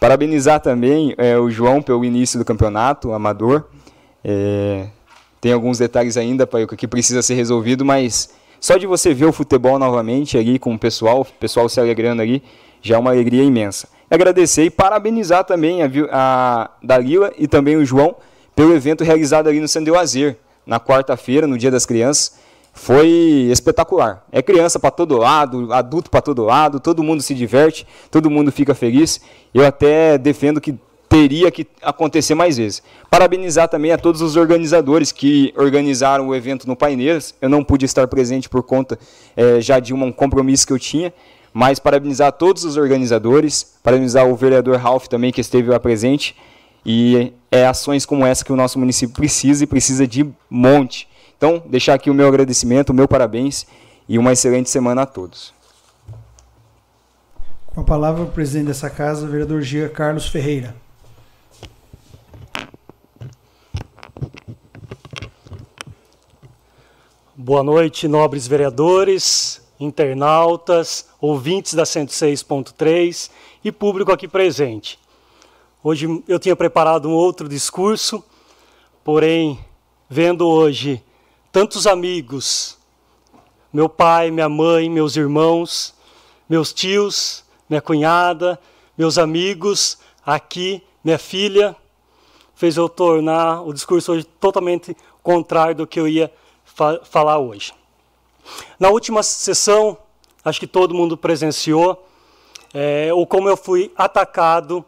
Parabenizar também é, o João pelo início do campeonato, amador. É, tem alguns detalhes ainda para que precisa ser resolvido, mas só de você ver o futebol novamente ali com o pessoal, o pessoal se alegrando ali, já é uma alegria imensa. Agradecer e parabenizar também a, a Dalila e também o João pelo evento realizado ali no Sandeu Azer, na quarta-feira, no Dia das Crianças. Foi espetacular. É criança para todo lado, adulto para todo lado, todo mundo se diverte, todo mundo fica feliz. Eu até defendo que teria que acontecer mais vezes. Parabenizar também a todos os organizadores que organizaram o evento no Paineiras. Eu não pude estar presente por conta é, já de um compromisso que eu tinha, mas parabenizar todos os organizadores, parabenizar o vereador Ralph também que esteve lá presente. E é ações como essa que o nosso município precisa e precisa de monte. Então, deixar aqui o meu agradecimento, o meu parabéns e uma excelente semana a todos. Com a palavra, o presidente dessa casa, o vereador Gia Carlos Ferreira. Boa noite, nobres vereadores, internautas, ouvintes da 106.3 e público aqui presente. Hoje eu tinha preparado um outro discurso, porém, vendo hoje tantos amigos, meu pai, minha mãe, meus irmãos, meus tios, minha cunhada, meus amigos, aqui, minha filha, fez eu tornar o discurso hoje totalmente contrário do que eu ia fa falar hoje. Na última sessão, acho que todo mundo presenciou, é, ou como eu fui atacado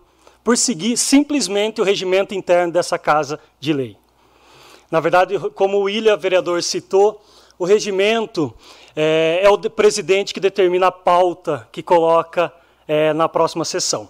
por seguir simplesmente o regimento interno dessa casa de lei. Na verdade, como o William, vereador, citou, o regimento é, é o presidente que determina a pauta que coloca é, na próxima sessão.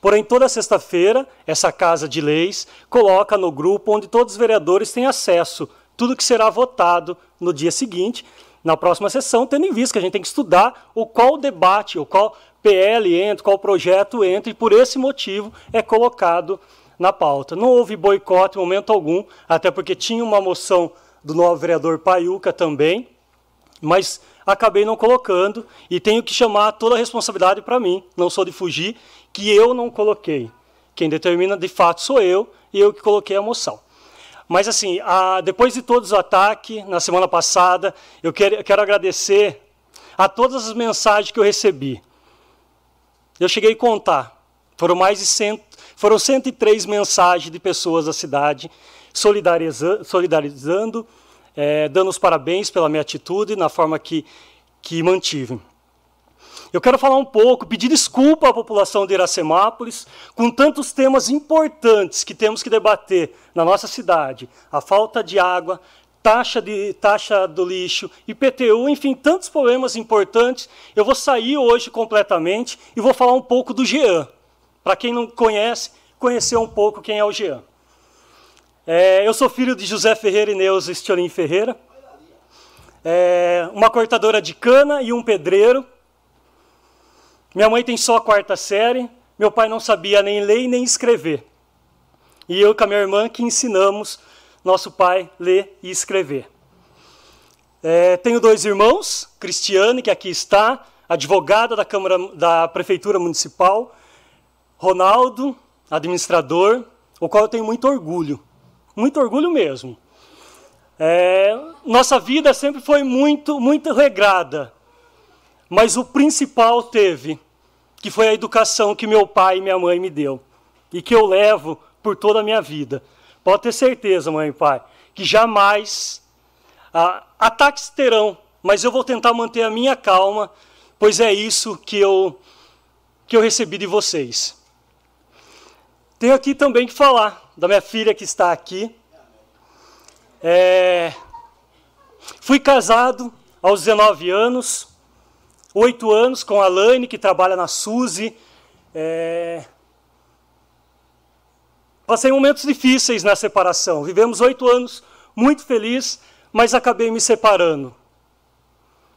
Porém, toda sexta-feira, essa Casa de Leis coloca no grupo onde todos os vereadores têm acesso tudo que será votado no dia seguinte, na próxima sessão, tendo em vista que a gente tem que estudar o qual debate, o qual PL entra, qual projeto entra, e por esse motivo é colocado na pauta. Não houve boicote em momento algum, até porque tinha uma moção do novo vereador Paiuca também, mas acabei não colocando e tenho que chamar toda a responsabilidade para mim, não sou de fugir, que eu não coloquei. Quem determina de fato sou eu e eu que coloquei a moção. Mas, assim, a, depois de todos os ataques, na semana passada, eu quero, quero agradecer a todas as mensagens que eu recebi. Eu cheguei a contar. Foram mais de cento, foram 103 mensagens de pessoas da cidade solidarizando, solidarizando é, dando os parabéns pela minha atitude, na forma que, que mantive. Eu quero falar um pouco, pedir desculpa à população de Iracemápolis, com tantos temas importantes que temos que debater na nossa cidade: a falta de água, taxa, de, taxa do lixo, IPTU, enfim, tantos problemas importantes. Eu vou sair hoje completamente e vou falar um pouco do Jean. Para quem não conhece, conhecer um pouco quem é o Jean. É, eu sou filho de José Ferreira e Neuza Estiolim Ferreira. é, uma cortadora de cana e um pedreiro. Minha mãe tem só a quarta série, meu pai não sabia nem ler nem escrever. E eu com a minha irmã que ensinamos nosso pai ler e escrever. É, tenho dois irmãos, Cristiane, que aqui está, advogada da Câmara da Prefeitura Municipal, Ronaldo, administrador, o qual eu tenho muito orgulho, muito orgulho mesmo. É, nossa vida sempre foi muito, muito regrada, mas o principal teve, que foi a educação que meu pai e minha mãe me deu e que eu levo por toda a minha vida. Pode ter certeza, mãe e pai, que jamais ah, ataques terão, mas eu vou tentar manter a minha calma, pois é isso que eu que eu recebi de vocês. Tenho aqui também que falar da minha filha que está aqui. É, fui casado aos 19 anos, oito anos com a Laine, que trabalha na Suzy. É, passei momentos difíceis na separação. Vivemos oito anos muito felizes, mas acabei me separando.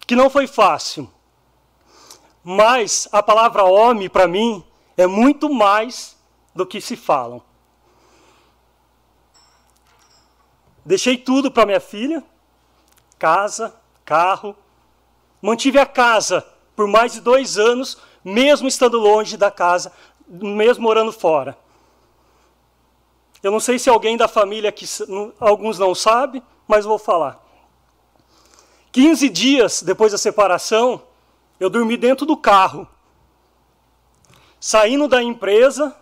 Que não foi fácil. Mas a palavra homem, para mim, é muito mais do que se falam. Deixei tudo para minha filha, casa, carro. Mantive a casa por mais de dois anos, mesmo estando longe da casa, mesmo morando fora. Eu não sei se alguém da família que alguns não sabe, mas vou falar. 15 dias depois da separação, eu dormi dentro do carro. Saindo da empresa,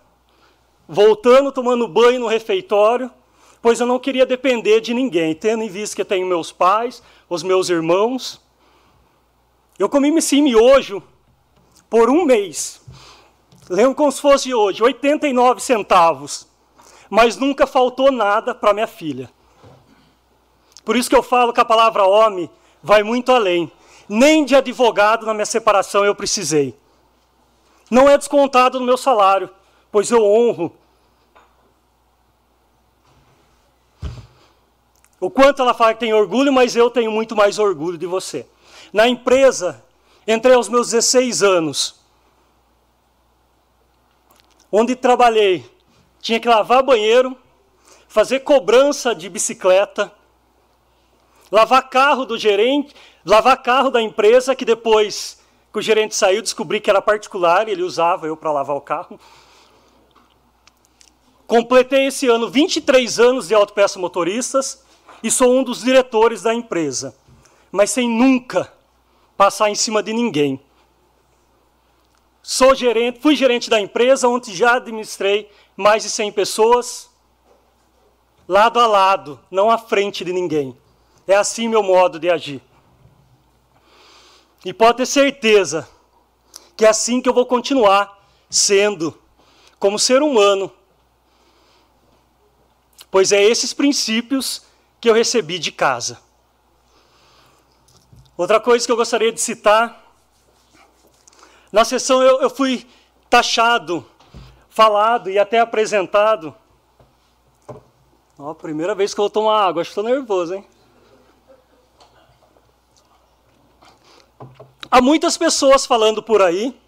voltando, tomando banho no refeitório, pois eu não queria depender de ninguém, tendo em vista que eu tenho meus pais, os meus irmãos. Eu comi esse miojo por um mês. Lembro como se fosse hoje, 89 centavos. Mas nunca faltou nada para minha filha. Por isso que eu falo que a palavra homem vai muito além. Nem de advogado na minha separação eu precisei. Não é descontado no meu salário, pois eu honro. O quanto ela fala que tem orgulho, mas eu tenho muito mais orgulho de você. Na empresa, entrei aos meus 16 anos, onde trabalhei, tinha que lavar banheiro, fazer cobrança de bicicleta, lavar carro do gerente, lavar carro da empresa, que depois que o gerente saiu, descobri que era particular, ele usava eu para lavar o carro. Completei esse ano 23 anos de autopeça motoristas e sou um dos diretores da empresa, mas sem nunca passar em cima de ninguém. Sou gerente, fui gerente da empresa onde já administrei mais de 100 pessoas, lado a lado, não à frente de ninguém. É assim meu modo de agir. E pode ter certeza que é assim que eu vou continuar sendo, como ser humano. Pois é esses princípios que eu recebi de casa. Outra coisa que eu gostaria de citar, na sessão eu, eu fui taxado, falado e até apresentado. Ó, primeira vez que eu vou tomar água, acho que estou nervoso, hein? Há muitas pessoas falando por aí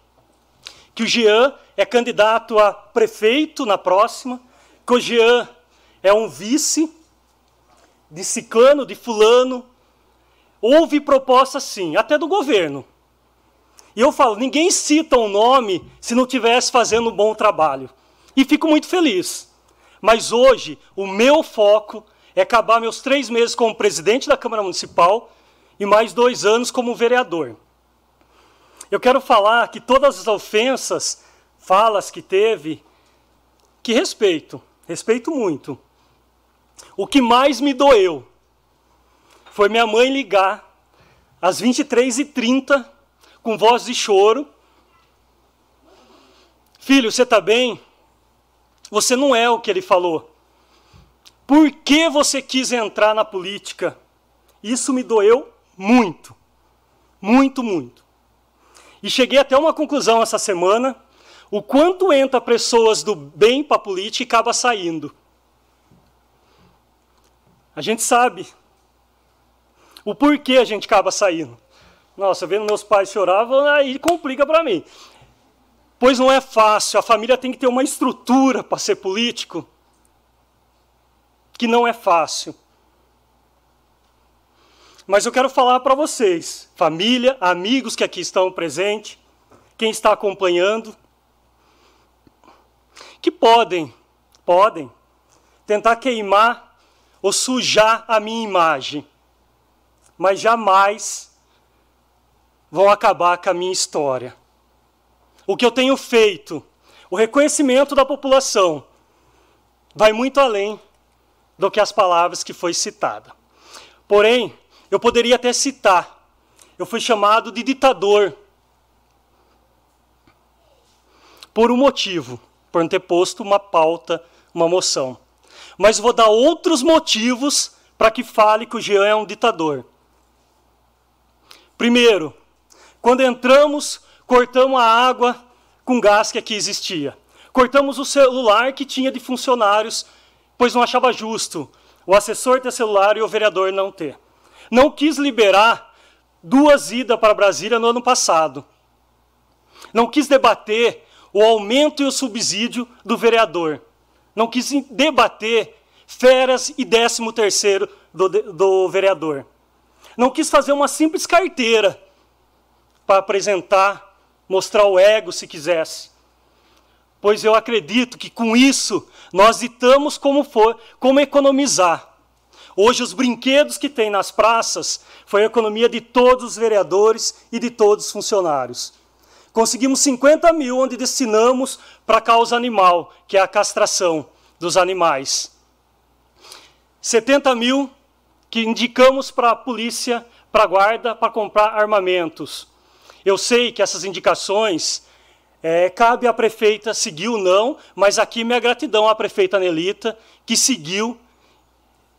que o Jean é candidato a prefeito na próxima, que o Jean é um vice de ciclano, de fulano. Houve proposta sim, até do governo. E eu falo, ninguém cita um nome se não tivesse fazendo um bom trabalho. E fico muito feliz. Mas hoje, o meu foco é acabar meus três meses como presidente da Câmara Municipal e mais dois anos como vereador. Eu quero falar que todas as ofensas, falas que teve, que respeito, respeito muito. O que mais me doeu foi minha mãe ligar às 23h30 com voz de choro. Filho, você está bem? Você não é o que ele falou. Por que você quis entrar na política? Isso me doeu muito. Muito, muito. E cheguei até uma conclusão essa semana: o quanto entra pessoas do bem para a política e acaba saindo. A gente sabe O porquê a gente acaba saindo. Nossa, vendo meus pais choravam, aí complica para mim. Pois não é fácil, a família tem que ter uma estrutura para ser político, que não é fácil. Mas eu quero falar para vocês, família, amigos que aqui estão presentes, quem está acompanhando, que podem, podem tentar queimar ou sujar a minha imagem, mas jamais vão acabar com a minha história. O que eu tenho feito, o reconhecimento da população, vai muito além do que as palavras que foi citada. Porém, eu poderia até citar. Eu fui chamado de ditador por um motivo, por não ter posto uma pauta, uma moção. Mas vou dar outros motivos para que fale que o Jean é um ditador. Primeiro, quando entramos, cortamos a água com gás que aqui existia. Cortamos o celular que tinha de funcionários, pois não achava justo o assessor ter celular e o vereador não ter não quis liberar duas idas para Brasília no ano passado. Não quis debater o aumento e o subsídio do vereador. Não quis debater férias e décimo terceiro do, do vereador. Não quis fazer uma simples carteira para apresentar, mostrar o ego se quisesse. Pois eu acredito que com isso nós ditamos como for, como economizar. Hoje, os brinquedos que tem nas praças foi a economia de todos os vereadores e de todos os funcionários. Conseguimos 50 mil, onde destinamos para a causa animal, que é a castração dos animais. 70 mil que indicamos para a polícia, para a guarda, para comprar armamentos. Eu sei que essas indicações é, cabe à prefeita seguir ou não, mas aqui minha gratidão à prefeita Nelita, que seguiu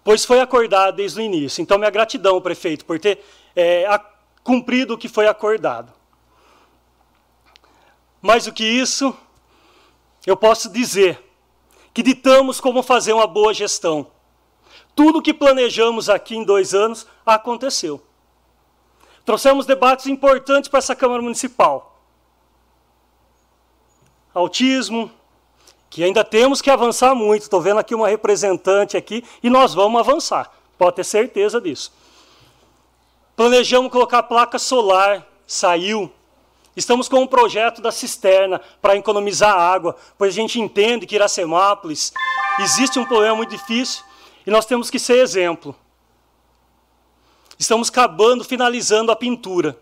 pois foi acordado desde o início. Então, minha gratidão, prefeito, por ter é, a, cumprido o que foi acordado. Mais do que isso, eu posso dizer que ditamos como fazer uma boa gestão. Tudo o que planejamos aqui em dois anos aconteceu. Trouxemos debates importantes para essa Câmara Municipal. Autismo, que ainda temos que avançar muito. Estou vendo aqui uma representante aqui e nós vamos avançar. Pode ter certeza disso. Planejamos colocar placa solar, saiu. Estamos com um projeto da cisterna para economizar água, pois a gente entende que Iracemápolis existe um problema muito difícil e nós temos que ser exemplo. Estamos acabando, finalizando a pintura.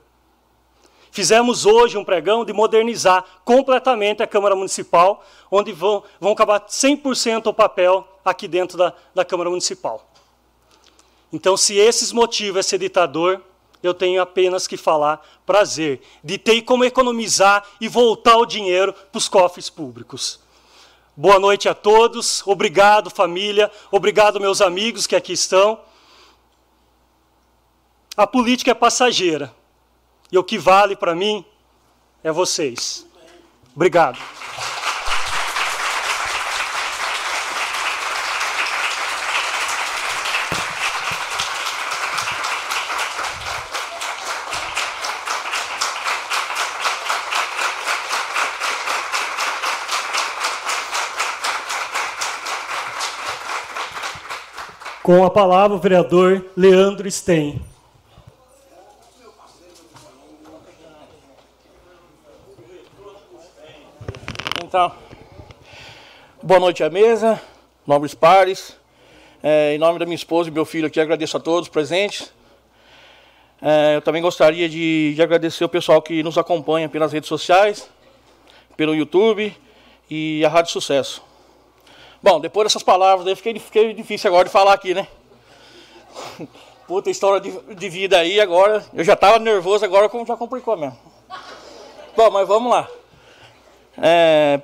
Fizemos hoje um pregão de modernizar completamente a Câmara Municipal, onde vão, vão acabar 100% o papel aqui dentro da, da Câmara Municipal. Então, se esses motivos ser ditador, eu tenho apenas que falar prazer de ter como economizar e voltar o dinheiro para os cofres públicos. Boa noite a todos, obrigado família, obrigado meus amigos que aqui estão. A política é passageira. E o que vale para mim é vocês. Obrigado. Com a palavra, o vereador Leandro Stein. Então, boa noite à mesa, nobres pares. É, em nome da minha esposa e meu filho aqui, agradeço a todos presentes. É, eu também gostaria de, de, agradecer o pessoal que nos acompanha pelas redes sociais, pelo YouTube e a Rádio Sucesso. Bom, depois dessas palavras aí, fiquei, fiquei difícil agora de falar aqui, né? Puta história de, de vida aí, agora. Eu já estava nervoso, agora como já complicou mesmo. Bom, mas vamos lá. É,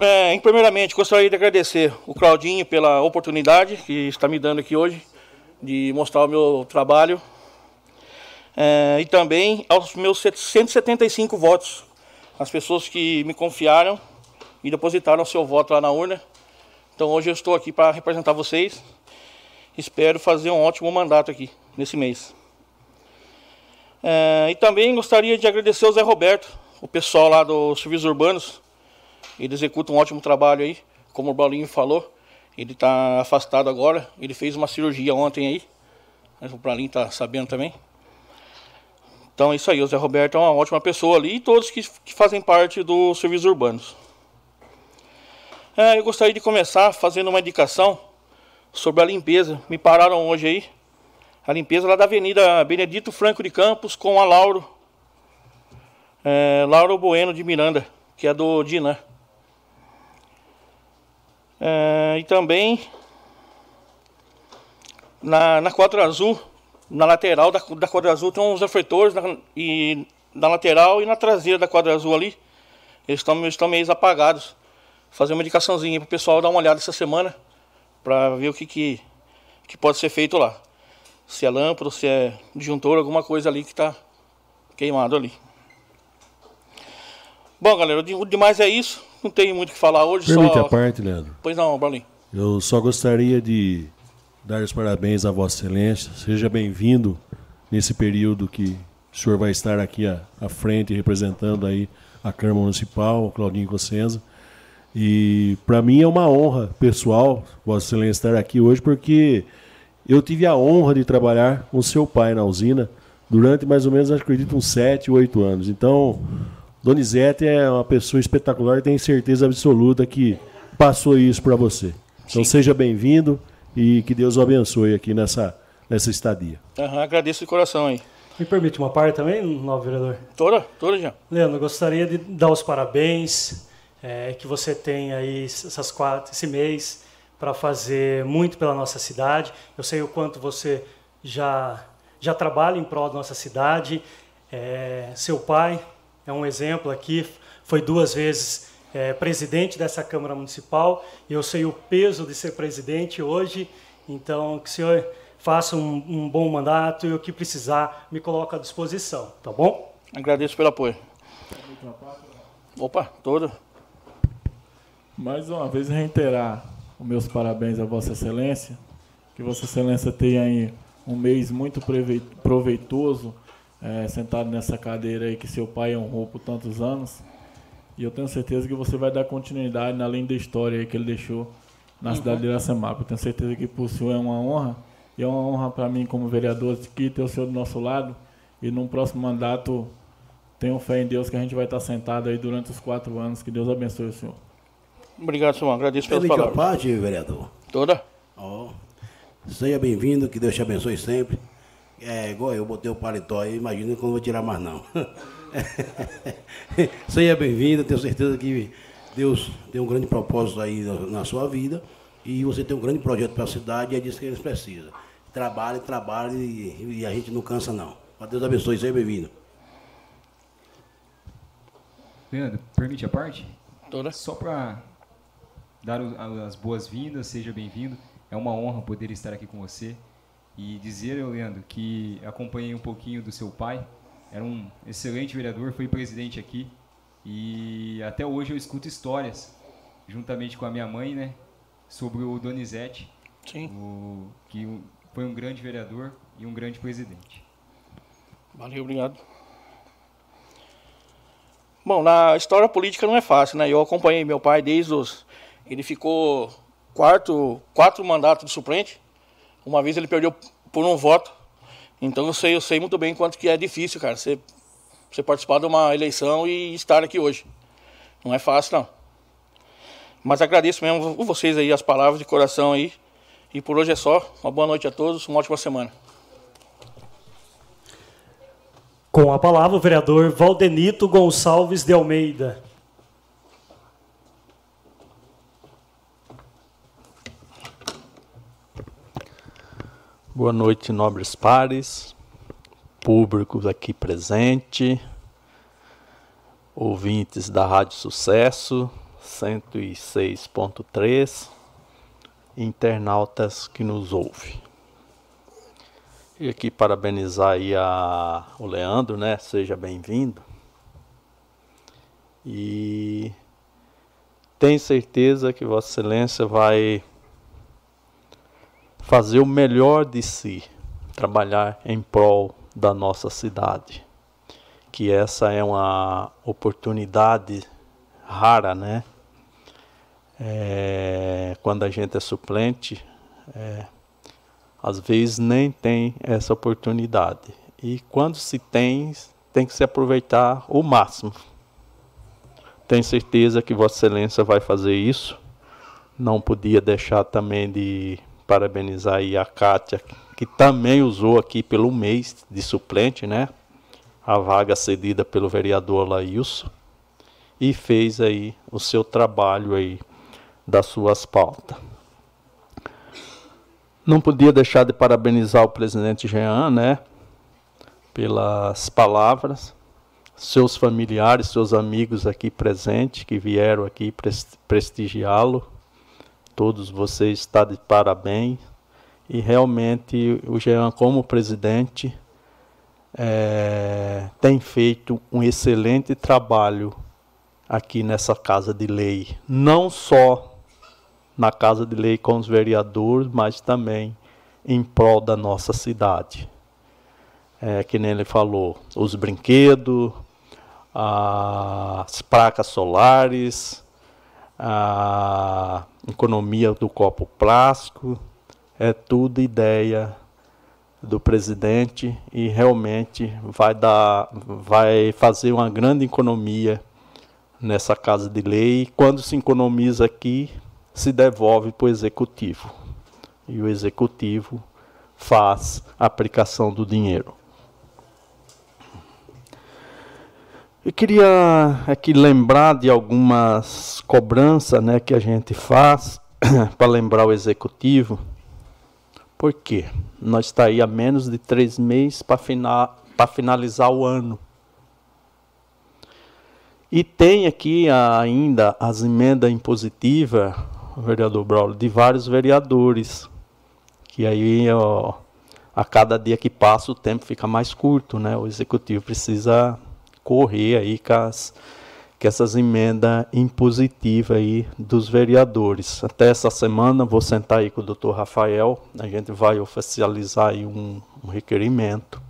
é, primeiramente, gostaria de agradecer o Claudinho pela oportunidade que está me dando aqui hoje de mostrar o meu trabalho. É, e também aos meus 175 votos, as pessoas que me confiaram e depositaram o seu voto lá na urna. Então hoje eu estou aqui para representar vocês. Espero fazer um ótimo mandato aqui nesse mês. É, e também gostaria de agradecer ao Zé Roberto, o pessoal lá dos serviços urbanos. Ele executa um ótimo trabalho aí, como o Paulinho falou. Ele está afastado agora. Ele fez uma cirurgia ontem aí. O Paulinho está sabendo também. Então é isso aí. O Zé Roberto é uma ótima pessoa ali e todos que, que fazem parte dos serviços urbanos. É, eu gostaria de começar fazendo uma indicação sobre a limpeza. Me pararam hoje aí. A limpeza lá da Avenida Benedito Franco de Campos com a Lauro. É, Lauro Bueno de Miranda, que é do Dina. É, e também na, na quadra azul, na lateral da, da quadra azul tem uns refletores na, e na lateral e na traseira da quadra azul ali. Eles estão estão meio apagados. Fazer uma indicaçãozinha para o pessoal dar uma olhada essa semana para ver o que, que, que pode ser feito lá. Se é lâmpada, se é disjuntor, alguma coisa ali que está queimado ali. Bom, galera, o demais é isso. Não tenho muito o que falar hoje. Permite só... a parte, Leandro. Pois não, Paulinho. Eu só gostaria de dar os parabéns a Vossa Excelência. Seja bem-vindo nesse período que o senhor vai estar aqui à, à frente, representando aí a Câmara Municipal, Claudinho Cossenza. E para mim é uma honra pessoal, Vossa Excelência, estar aqui hoje, porque eu tive a honra de trabalhar com seu pai na usina durante mais ou menos, acredito, uns 7, 8 anos. Então, Donizete é uma pessoa espetacular e tenho certeza absoluta que passou isso para você. Então, Sim. seja bem-vindo e que Deus o abençoe aqui nessa, nessa estadia. Uhum, agradeço de coração aí. Me permite uma parte também, novo vereador? Toda, toda já. Leandro, gostaria de dar os parabéns, é, que você tem aí essas quatro, esse mês para fazer muito pela nossa cidade. Eu sei o quanto você já, já trabalha em prol da nossa cidade. É, seu pai é um exemplo aqui, foi duas vezes é, presidente dessa Câmara Municipal. E eu sei o peso de ser presidente hoje. Então, que o senhor faça um, um bom mandato e o que precisar, me coloque à disposição, tá bom? Agradeço pelo apoio. Opa, todo. Mais uma vez reiterar os meus parabéns a Vossa Excelência, que Vossa Excelência tenha aí um mês muito proveitoso, é, sentado nessa cadeira aí que seu pai honrou por tantos anos. E eu tenho certeza que você vai dar continuidade na linda história que ele deixou na uhum. cidade de Iracemapa. Eu tenho certeza que por senhor é uma honra. E é uma honra para mim, como vereador, aqui ter o senhor do nosso lado. E num próximo mandato, tenho fé em Deus que a gente vai estar sentado aí durante os quatro anos. Que Deus abençoe o senhor. Obrigado, senhor. Agradeço pelas palavras. a parte, vereador? Toda. Oh. Seja bem-vindo, que Deus te abençoe sempre. É, igual eu botei o paletó aí, imagina que eu não vou tirar mais não. Seja bem-vindo, tenho certeza que Deus tem um grande propósito aí na sua vida e você tem um grande projeto para a cidade e é disso que eles precisam. Trabalhe, trabalhe e, e a gente não cansa não. Deus abençoe, seja bem-vindo. Leandro, permite a parte? Toda. Só para dar as boas-vindas, seja bem-vindo. É uma honra poder estar aqui com você e dizer, Leandro, que acompanhei um pouquinho do seu pai. Era um excelente vereador, foi presidente aqui e até hoje eu escuto histórias, juntamente com a minha mãe, né, sobre o Donizete. O, que foi um grande vereador e um grande presidente. Valeu, obrigado. Bom, na história política não é fácil, né? Eu acompanhei meu pai desde os ele ficou quarto, quatro mandatos de suplente. Uma vez ele perdeu por um voto. Então eu sei, eu sei muito bem quanto que é difícil, cara, você, você participar de uma eleição e estar aqui hoje. Não é fácil, não. Mas agradeço mesmo vocês aí, as palavras de coração aí. E por hoje é só. Uma boa noite a todos, uma ótima semana. Com a palavra, o vereador Valdenito Gonçalves de Almeida. Boa noite, nobres pares, públicos aqui presente, ouvintes da Rádio Sucesso 106.3, internautas que nos ouvem. E aqui parabenizar aí a, o Leandro, né? Seja bem-vindo. E tenho certeza que Vossa Excelência vai fazer o melhor de si, trabalhar em prol da nossa cidade. Que essa é uma oportunidade rara, né? É, quando a gente é suplente, é, às vezes nem tem essa oportunidade. E quando se tem, tem que se aproveitar o máximo. Tenho certeza que Vossa Excelência vai fazer isso. Não podia deixar também de parabenizar aí a Kátia, que também usou aqui pelo mês de suplente, né? A vaga cedida pelo vereador Laílson. E fez aí o seu trabalho aí das suas pautas. Não podia deixar de parabenizar o presidente Jean, né? Pelas palavras seus familiares, seus amigos aqui presentes que vieram aqui prestigiá-lo. Todos vocês estão de parabéns. E realmente o Jean, como presidente, é, tem feito um excelente trabalho aqui nessa Casa de Lei. Não só na Casa de Lei com os vereadores, mas também em prol da nossa cidade. É, que nem ele falou, os brinquedos, as placas solares, a economia do copo plástico, é tudo ideia do presidente e realmente vai dar, vai fazer uma grande economia nessa casa de lei. Quando se economiza aqui, se devolve para o executivo e o executivo faz a aplicação do dinheiro. Eu queria aqui lembrar de algumas cobranças né, que a gente faz para lembrar o executivo. Por quê? Nós está aí há menos de três meses para fina, finalizar o ano. E tem aqui ainda as emendas impositivas, vereador Braulio, de vários vereadores. Que aí, ó, a cada dia que passa, o tempo fica mais curto, né? O executivo precisa correr aí com, as, com essas emendas impositivas aí dos vereadores. Até essa semana vou sentar aí com o doutor Rafael, a gente vai oficializar aí um, um requerimento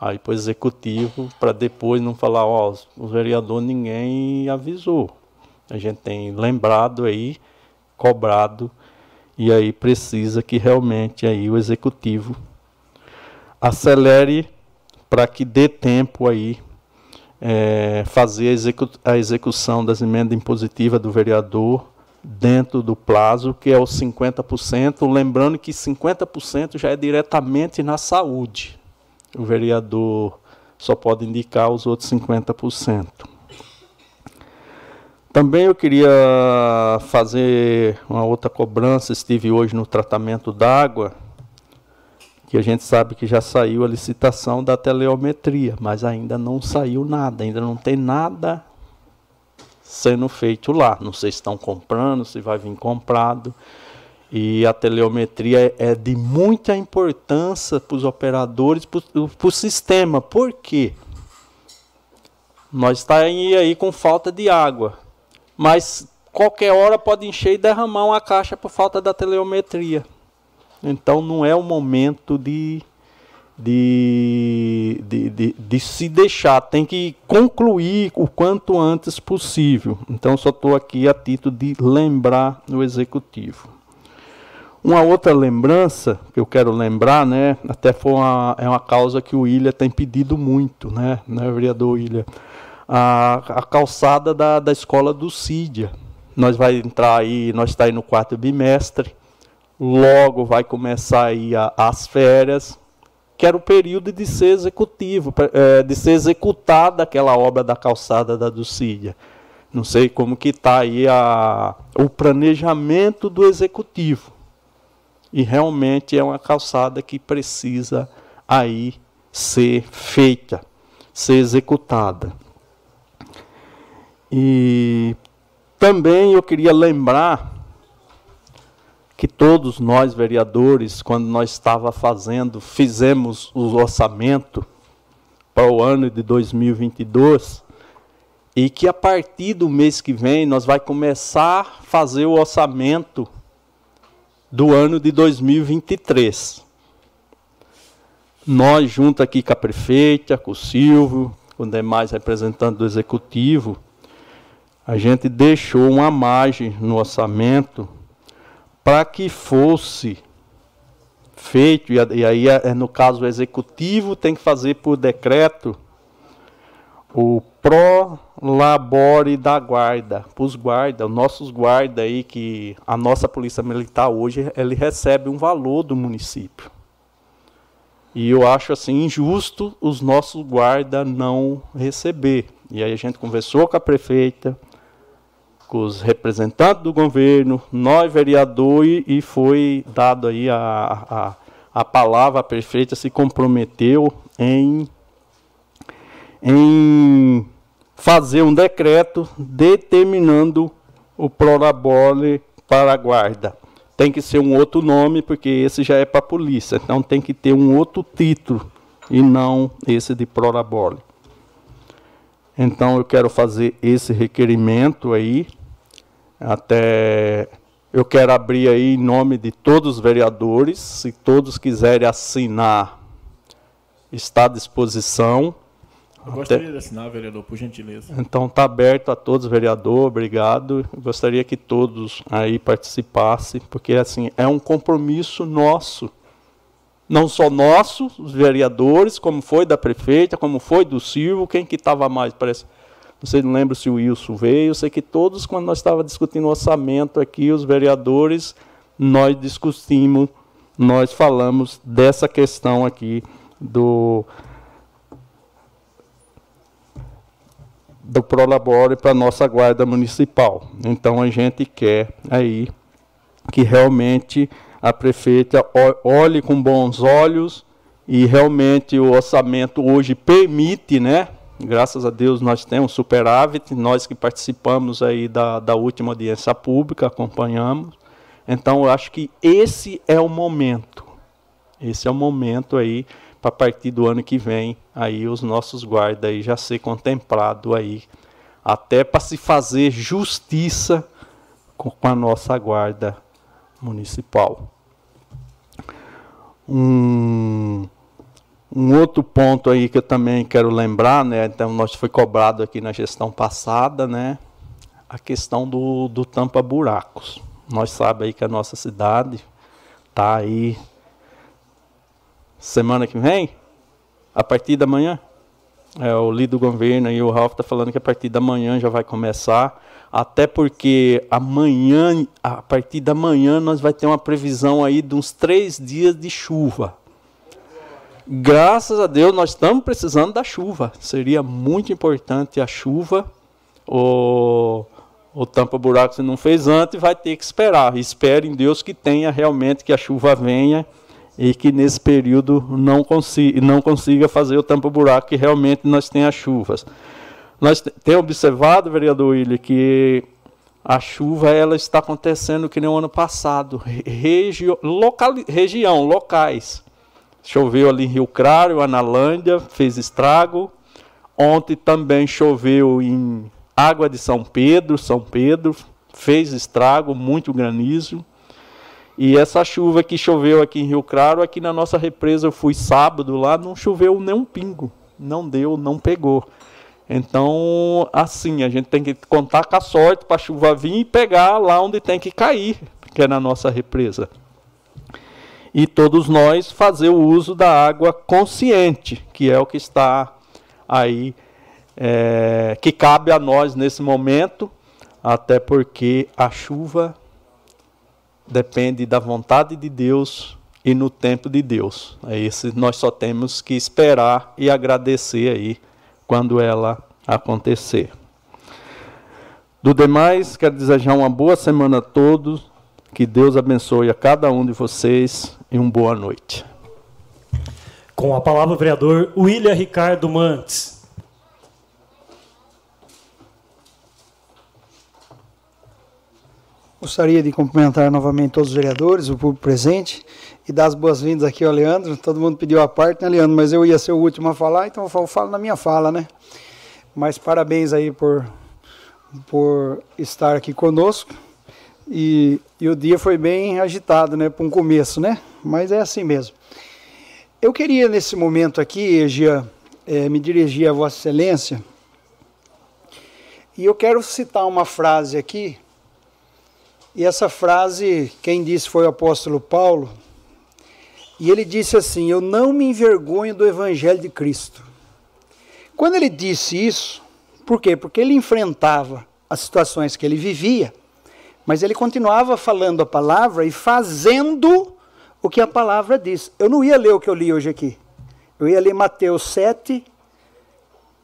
aí para o executivo, para depois não falar, ó, o vereador ninguém avisou. A gente tem lembrado aí, cobrado, e aí precisa que realmente aí o executivo acelere para que dê tempo aí é, fazer a, execu a execução das emendas impositivas do vereador dentro do prazo, que é os 50%, lembrando que 50% já é diretamente na saúde. O vereador só pode indicar os outros 50%. Também eu queria fazer uma outra cobrança, estive hoje no tratamento d'água, que a gente sabe que já saiu a licitação da teleometria, mas ainda não saiu nada, ainda não tem nada sendo feito lá. Não sei se estão comprando, se vai vir comprado. E a teleometria é de muita importância para os operadores, para o sistema. Por quê? Nós estamos aí com falta de água, mas qualquer hora pode encher e derramar uma caixa por falta da teleometria. Então não é o momento de, de, de, de, de se deixar, tem que concluir o quanto antes possível. Então só estou aqui a título de lembrar o executivo. Uma outra lembrança que eu quero lembrar, né, até foi uma, é uma causa que o William tem pedido muito, né, né vereador William, a, a calçada da, da escola do Cídia. Nós vai entrar aí, nós está aí no quarto bimestre, logo vai começar aí a, as férias, que era o período de ser executivo, é, de ser executada aquela obra da calçada da Dulcídia. Não sei como que está aí a, o planejamento do executivo. E realmente é uma calçada que precisa aí ser feita, ser executada. E também eu queria lembrar que todos nós vereadores, quando nós estava fazendo, fizemos o orçamento para o ano de 2022 e que a partir do mês que vem nós vai começar a fazer o orçamento do ano de 2023. nós, junto aqui com a prefeita, com o Silvio, com demais representantes do executivo, a gente deixou uma margem no orçamento para que fosse feito, e aí, é, é, no caso, o executivo tem que fazer por decreto o prolabore da guarda, para os guardas, os nossos guardas aí, que a nossa polícia militar hoje, ele recebe um valor do município. E eu acho assim injusto os nossos guardas não receber. E aí a gente conversou com a prefeita, os representantes do governo, nós vereadores, e foi dado aí a, a, a palavra, a prefeita se comprometeu em, em fazer um decreto determinando o prolabore para a guarda. Tem que ser um outro nome, porque esse já é para a polícia, então tem que ter um outro título, e não esse de prolabore. Então eu quero fazer esse requerimento aí, até eu quero abrir aí em nome de todos os vereadores, se todos quiserem assinar, está à disposição. Eu gostaria de assinar, vereador, por gentileza. Então está aberto a todos, vereador, obrigado. Eu gostaria que todos aí participassem, porque assim é um compromisso nosso. Não só nosso, os vereadores, como foi da prefeita, como foi do Silvio, quem que estava mais, parece não sei, não lembro se o Wilson veio. Eu sei que todos, quando nós estávamos discutindo o orçamento aqui, os vereadores, nós discutimos, nós falamos dessa questão aqui do do Prolabore para a nossa guarda municipal. Então a gente quer aí que realmente a prefeita olhe com bons olhos e realmente o orçamento hoje permite, né, Graças a Deus nós temos superávit, nós que participamos aí da, da última audiência pública, acompanhamos. Então eu acho que esse é o momento. Esse é o momento aí para partir do ano que vem aí os nossos guardas aí já ser contemplado aí até para se fazer justiça com, com a nossa guarda municipal. Um um outro ponto aí que eu também quero lembrar, né, então nós foi cobrado aqui na gestão passada, né, a questão do, do tampa buracos. Nós sabemos aí que a nossa cidade está aí semana que vem, a partir da manhã. É, o líder do governo e o Ralf está falando que a partir da manhã já vai começar, até porque amanhã, a partir da manhã, nós vai ter uma previsão aí de uns três dias de chuva. Graças a Deus nós estamos precisando da chuva. Seria muito importante a chuva. O, o tampa buraco se não fez antes, vai ter que esperar. Espere em Deus que tenha realmente que a chuva venha e que nesse período não consiga, não consiga fazer o tampa buraco que realmente nós tenhamos chuvas. Nós temos observado, vereador Willi, que a chuva ela está acontecendo que nem o ano passado, local, região, locais. Choveu ali em Rio Claro, Analândia, fez estrago. Ontem também choveu em Água de São Pedro, São Pedro, fez estrago, muito granizo. E essa chuva que choveu aqui em Rio Claro, aqui na nossa represa, eu fui sábado lá, não choveu nem um pingo. Não deu, não pegou. Então, assim, a gente tem que contar com a sorte para a chuva vir e pegar lá onde tem que cair, que é na nossa represa e todos nós fazer o uso da água consciente, que é o que está aí, é, que cabe a nós nesse momento, até porque a chuva depende da vontade de Deus e no tempo de Deus. É esse nós só temos que esperar e agradecer aí quando ela acontecer. Do demais, quero desejar uma boa semana a todos que Deus abençoe a cada um de vocês e uma boa noite. Com a palavra, o vereador William Ricardo Mantes. Gostaria de cumprimentar novamente todos os vereadores, o público presente, e dar as boas-vindas aqui ao Leandro. Todo mundo pediu a parte, né, Leandro? Mas eu ia ser o último a falar, então eu falo na minha fala, né? Mas parabéns aí por, por estar aqui conosco. E, e o dia foi bem agitado, né, para um começo, né? Mas é assim mesmo. Eu queria, nesse momento aqui, Egia, é, me dirigir a Vossa Excelência, e eu quero citar uma frase aqui, e essa frase, quem disse foi o apóstolo Paulo, e ele disse assim: Eu não me envergonho do Evangelho de Cristo. Quando ele disse isso, por quê? Porque ele enfrentava as situações que ele vivia, mas ele continuava falando a palavra e fazendo o que a palavra diz. Eu não ia ler o que eu li hoje aqui. Eu ia ler Mateus 7,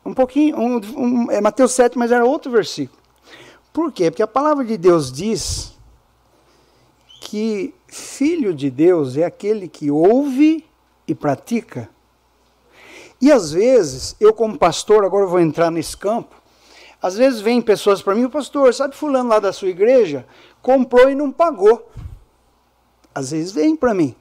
um pouquinho, um, um, é Mateus 7, mas era outro versículo. Por quê? Porque a palavra de Deus diz que filho de Deus é aquele que ouve e pratica. E às vezes, eu como pastor, agora vou entrar nesse campo, às vezes vem pessoas para mim, pastor, sabe fulano lá da sua igreja? Comprou e não pagou. Às vezes vem para mim.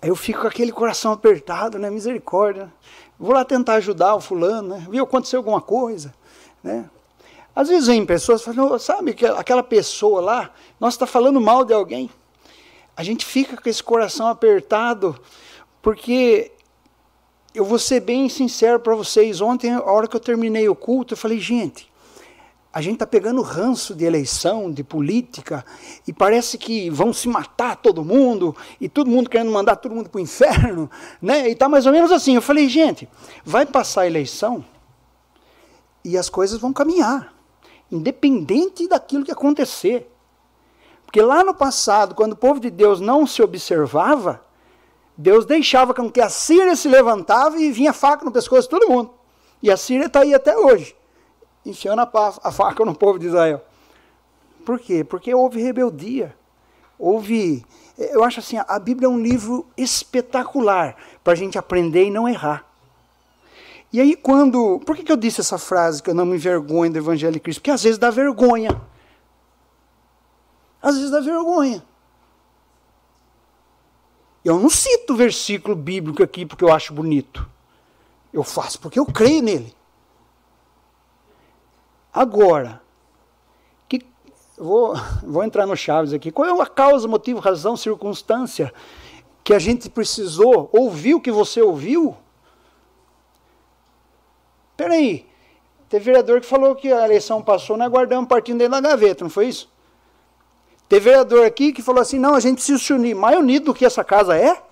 Aí eu fico com aquele coração apertado, né? Misericórdia. Vou lá tentar ajudar o fulano, né? Viu, aconteceu alguma coisa, né? Às vezes vem pessoas falam, sabe, aquela pessoa lá, nós está falando mal de alguém. A gente fica com esse coração apertado, porque eu vou ser bem sincero para vocês. Ontem, a hora que eu terminei o culto, eu falei, gente, a gente está pegando ranço de eleição, de política, e parece que vão se matar todo mundo, e todo mundo querendo mandar todo mundo para o inferno, né? e está mais ou menos assim. Eu falei, gente, vai passar a eleição e as coisas vão caminhar, independente daquilo que acontecer. Porque lá no passado, quando o povo de Deus não se observava, Deus deixava com que a Síria se levantava e vinha faca no pescoço de todo mundo. E a Síria está aí até hoje enfiando a faca no povo de Israel. Por quê? Porque houve rebeldia. Houve. Eu acho assim, a Bíblia é um livro espetacular para a gente aprender e não errar. E aí, quando. Por que, que eu disse essa frase que eu não me envergonho do Evangelho de Cristo? Porque às vezes dá vergonha. Às vezes dá vergonha. Eu não cito o versículo bíblico aqui porque eu acho bonito. Eu faço porque eu creio nele. Agora, que, vou, vou entrar no Chaves aqui. Qual é a causa, motivo, razão, circunstância que a gente precisou ouvir o que você ouviu? Peraí, teve vereador que falou que a eleição passou, nós guardamos partindo dentro da gaveta, não foi isso? Teve vereador aqui que falou assim: não, a gente precisa se unir. Mais unido do que essa casa é?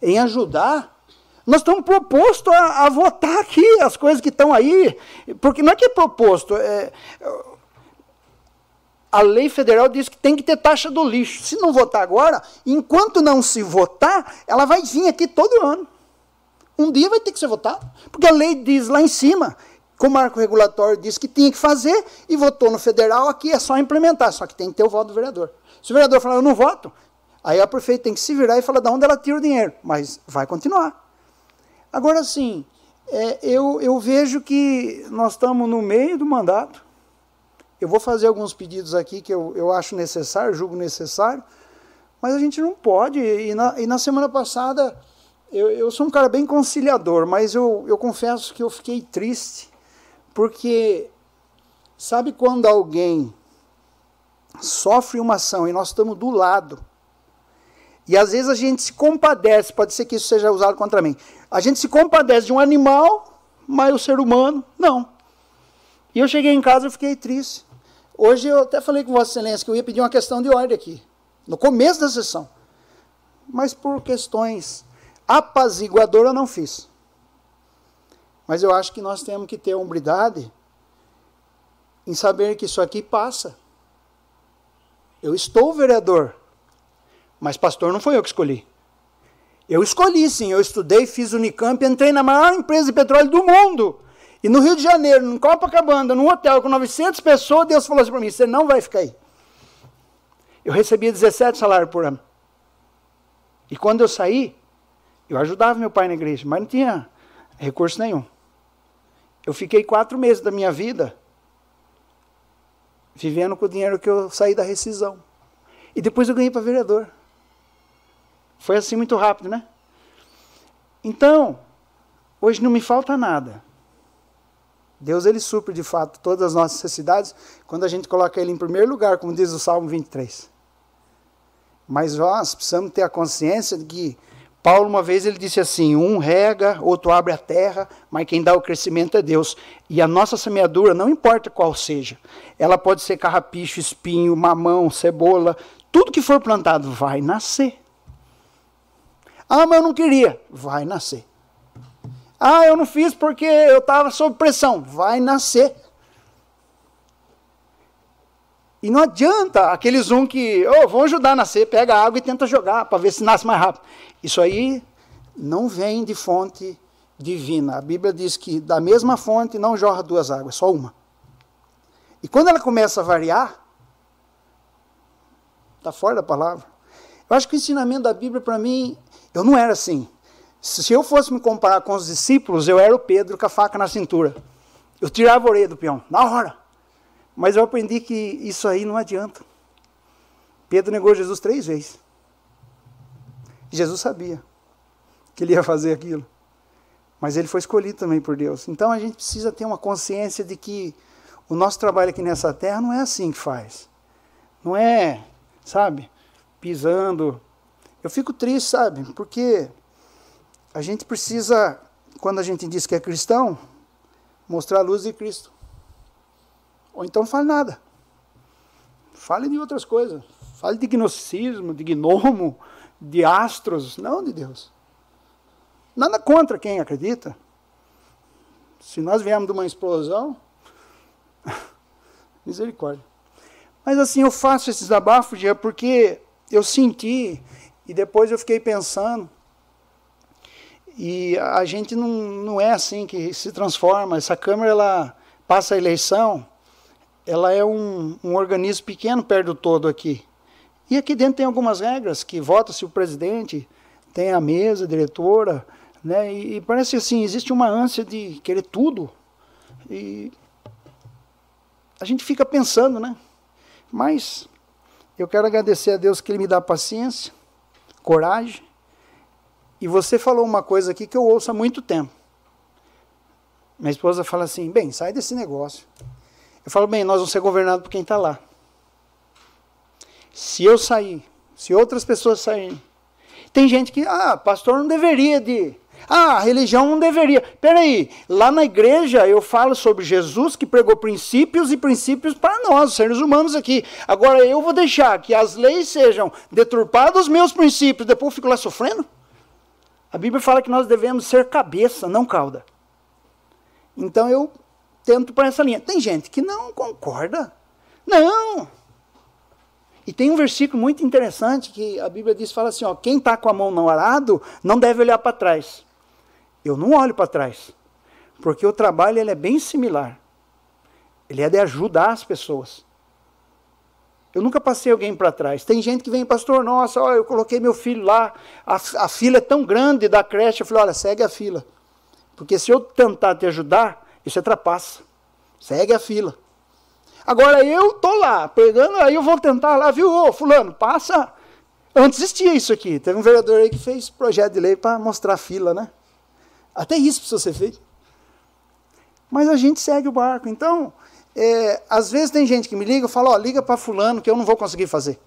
Em ajudar nós estamos propostos a, a, votar aqui as coisas que estão aí, porque não é que é proposto. É, a lei federal diz que tem que ter taxa do lixo. Se não votar agora, enquanto não se votar, ela vai vir aqui todo ano. Um dia vai ter que ser votado. Porque a lei diz lá em cima, que o marco regulatório diz que tinha que fazer, e votou no federal, aqui é só implementar, só que tem que ter o voto do vereador. Se o vereador falar, eu não voto, aí a prefeita tem que se virar e falar de onde ela tira o dinheiro. Mas vai continuar. Agora sim, é, eu, eu vejo que nós estamos no meio do mandato. Eu vou fazer alguns pedidos aqui que eu, eu acho necessário, julgo necessário, mas a gente não pode. E na, e na semana passada, eu, eu sou um cara bem conciliador, mas eu, eu confesso que eu fiquei triste, porque sabe quando alguém sofre uma ação e nós estamos do lado, e às vezes a gente se compadece, pode ser que isso seja usado contra mim. A gente se compadece de um animal, mas o ser humano, não. E eu cheguei em casa e fiquei triste. Hoje eu até falei com Vossa Excelência que eu ia pedir uma questão de ordem aqui, no começo da sessão. Mas por questões apaziguadoras eu não fiz. Mas eu acho que nós temos que ter a hombridade em saber que isso aqui passa. Eu estou vereador. Mas pastor não foi eu que escolhi. Eu escolhi, sim. Eu estudei, fiz Unicamp, entrei na maior empresa de petróleo do mundo. E no Rio de Janeiro, em Copacabana, num hotel com 900 pessoas, Deus falou assim para mim: você não vai ficar aí. Eu recebia 17 salários por ano. E quando eu saí, eu ajudava meu pai na igreja, mas não tinha recurso nenhum. Eu fiquei quatro meses da minha vida vivendo com o dinheiro que eu saí da rescisão. E depois eu ganhei para vereador. Foi assim muito rápido, né? Então, hoje não me falta nada. Deus ele supre de fato todas as nossas necessidades quando a gente coloca ele em primeiro lugar, como diz o Salmo 23. Mas nós precisamos ter a consciência de que Paulo, uma vez, ele disse assim: um rega, outro abre a terra, mas quem dá o crescimento é Deus. E a nossa semeadura, não importa qual seja, ela pode ser carrapicho, espinho, mamão, cebola, tudo que for plantado vai nascer. Ah, mas eu não queria. Vai nascer. Ah, eu não fiz porque eu estava sob pressão. Vai nascer. E não adianta aqueles um que, oh, vão ajudar a nascer, pega água e tenta jogar para ver se nasce mais rápido. Isso aí não vem de fonte divina. A Bíblia diz que da mesma fonte não jorra duas águas, só uma. E quando ela começa a variar, está fora da palavra. Eu acho que o ensinamento da Bíblia, para mim, eu não era assim. Se eu fosse me comparar com os discípulos, eu era o Pedro com a faca na cintura. Eu tirava a orelha do peão, na hora. Mas eu aprendi que isso aí não adianta. Pedro negou Jesus três vezes. Jesus sabia que ele ia fazer aquilo. Mas ele foi escolhido também por Deus. Então a gente precisa ter uma consciência de que o nosso trabalho aqui nessa terra não é assim que faz. Não é, sabe, pisando. Eu fico triste, sabe, porque a gente precisa, quando a gente diz que é cristão, mostrar a luz de Cristo. Ou então fale nada. Fale de outras coisas. Fale de gnosticismo, de gnomo, de astros, não de Deus. Nada contra quem acredita. Se nós viemos de uma explosão, misericórdia. Mas assim, eu faço esses abafos, porque eu senti e depois eu fiquei pensando. E a gente não, não é assim que se transforma. Essa Câmara ela passa a eleição ela é um, um organismo pequeno perto do todo aqui. E aqui dentro tem algumas regras, que vota-se o presidente, tem a mesa, a diretora, né? E, e, parece assim, existe uma ânsia de querer tudo. E a gente fica pensando, né? Mas eu quero agradecer a Deus que Ele me dá paciência, coragem. E você falou uma coisa aqui que eu ouço há muito tempo. Minha esposa fala assim: bem, sai desse negócio. Eu falo, bem, nós vamos ser governados por quem está lá. Se eu sair, se outras pessoas saírem. Tem gente que, ah, pastor não deveria de. Ah, religião não deveria. Peraí, lá na igreja eu falo sobre Jesus que pregou princípios e princípios para nós, seres humanos aqui. Agora eu vou deixar que as leis sejam deturpadas os meus princípios, depois eu fico lá sofrendo? A Bíblia fala que nós devemos ser cabeça, não cauda. Então eu tento para essa linha. Tem gente que não concorda. Não! E tem um versículo muito interessante que a Bíblia diz, fala assim, ó, quem está com a mão no arado não deve olhar para trás. Eu não olho para trás, porque o trabalho ele é bem similar. Ele é de ajudar as pessoas. Eu nunca passei alguém para trás. Tem gente que vem, pastor, nossa, ó, eu coloquei meu filho lá, a, a fila é tão grande da creche, eu falei, olha, segue a fila. Porque se eu tentar te ajudar, isso é trapaça. Segue a fila. Agora eu tô lá, pegando, aí eu vou tentar lá, viu, ô, fulano, passa. Antes existia isso aqui. Teve um vereador aí que fez projeto de lei para mostrar a fila, né? Até isso precisa ser feito. Mas a gente segue o barco. Então, é, às vezes tem gente que me liga e fala, ó, liga para fulano que eu não vou conseguir fazer.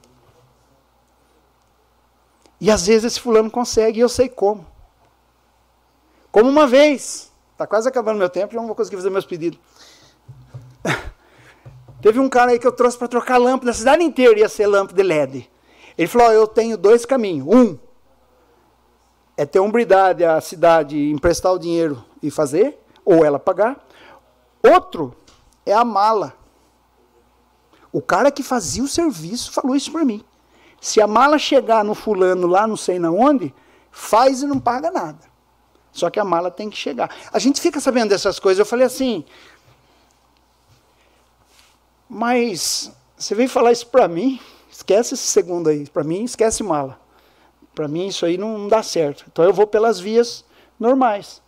E às vezes esse fulano consegue e eu sei como. Como uma vez, Está quase acabando meu tempo, já não vou conseguir fazer meus pedidos. Teve um cara aí que eu trouxe para trocar lâmpada, a cidade inteira ia ser lâmpada de LED. Ele falou: oh, Eu tenho dois caminhos. Um é ter umbridade à cidade emprestar o dinheiro e fazer, ou ela pagar. Outro é a mala. O cara que fazia o serviço falou isso para mim. Se a mala chegar no fulano lá, não sei na onde, faz e não paga nada. Só que a mala tem que chegar. A gente fica sabendo dessas coisas. Eu falei assim, mas você veio falar isso para mim? Esquece esse segundo aí. Para mim, esquece mala. Para mim, isso aí não, dá certo. Então, eu vou pelas vias normais.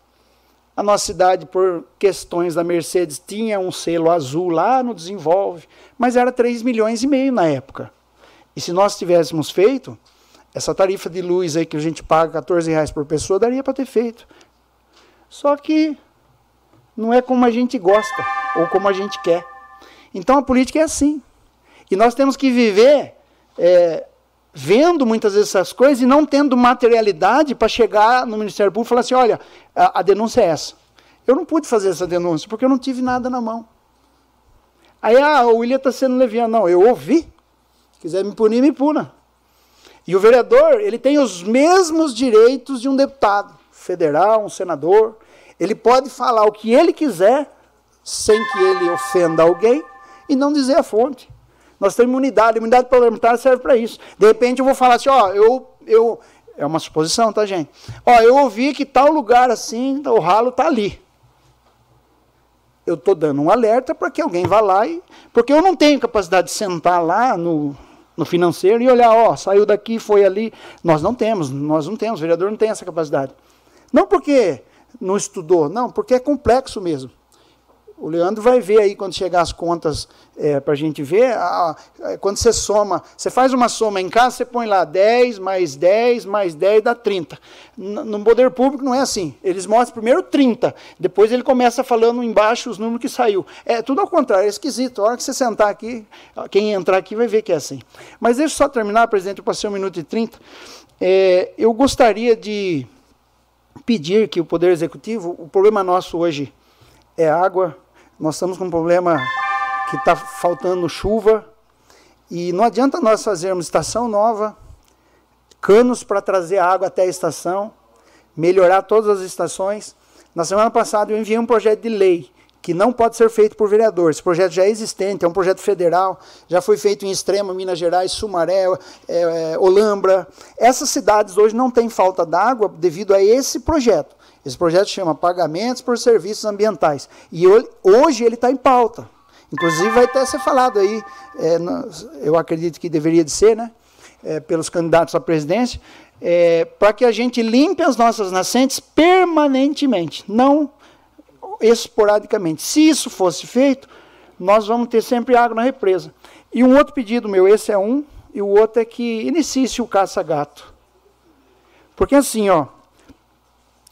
A nossa cidade, por questões da Mercedes, tinha um selo azul lá no Desenvolve, mas era 3 milhões e meio na época. E se nós tivéssemos feito, essa tarifa de luz aí que a gente paga 14 reais por pessoa, daria para ter feito. Só que não é como a gente gosta ou como a gente quer. Então a política é assim. E nós temos que viver é, vendo muitas vezes essas coisas e não tendo materialidade para chegar no Ministério Público e falar assim: olha, a, a denúncia é essa. Eu não pude fazer essa denúncia porque eu não tive nada na mão. Aí, ah, o William está sendo leviano. Não, eu ouvi. Se quiser me punir, me puna. E o vereador, ele tem os mesmos direitos de um deputado federal, um senador. Ele pode falar o que ele quiser, sem que ele ofenda alguém, e não dizer a fonte. Nós temos imunidade, imunidade parlamentar serve para isso. De repente eu vou falar assim, ó, eu, eu, é uma suposição, tá, gente? Ó, eu ouvi que tal lugar assim, o ralo está ali. Eu estou dando um alerta para que alguém vá lá e. Porque eu não tenho capacidade de sentar lá no, no financeiro e olhar, ó, saiu daqui, foi ali. Nós não temos, nós não temos, o vereador não tem essa capacidade. Não porque não estudou, não, porque é complexo mesmo. O Leandro vai ver aí quando chegar as contas é, para a gente ver. A, a, quando você soma, você faz uma soma em casa, você põe lá 10 mais 10 mais 10 dá 30. No, no poder público não é assim. Eles mostram primeiro 30, depois ele começa falando embaixo os números que saiu. É tudo ao contrário, é esquisito. A hora que você sentar aqui, quem entrar aqui vai ver que é assim. Mas deixa eu só terminar, presidente, eu passei um minuto e 30. É, eu gostaria de pedir que o Poder Executivo, o problema nosso hoje é água, nós estamos com um problema que está faltando chuva e não adianta nós fazermos estação nova, canos para trazer água até a estação, melhorar todas as estações. Na semana passada eu enviei um projeto de lei que não pode ser feito por vereador. Esse projeto já é existente, é um projeto federal, já foi feito em Extrema, Minas Gerais, Sumaré, é, é, Olambra. Essas cidades hoje não têm falta d'água devido a esse projeto. Esse projeto chama Pagamentos por Serviços Ambientais. E hoje ele está em pauta. Inclusive vai até ser falado aí, é, eu acredito que deveria de ser, né? É, pelos candidatos à presidência, é, para que a gente limpe as nossas nascentes permanentemente, não esporadicamente. Se isso fosse feito, nós vamos ter sempre água na represa. E um outro pedido meu, esse é um, e o outro é que inicie o caça-gato. Porque assim, ó,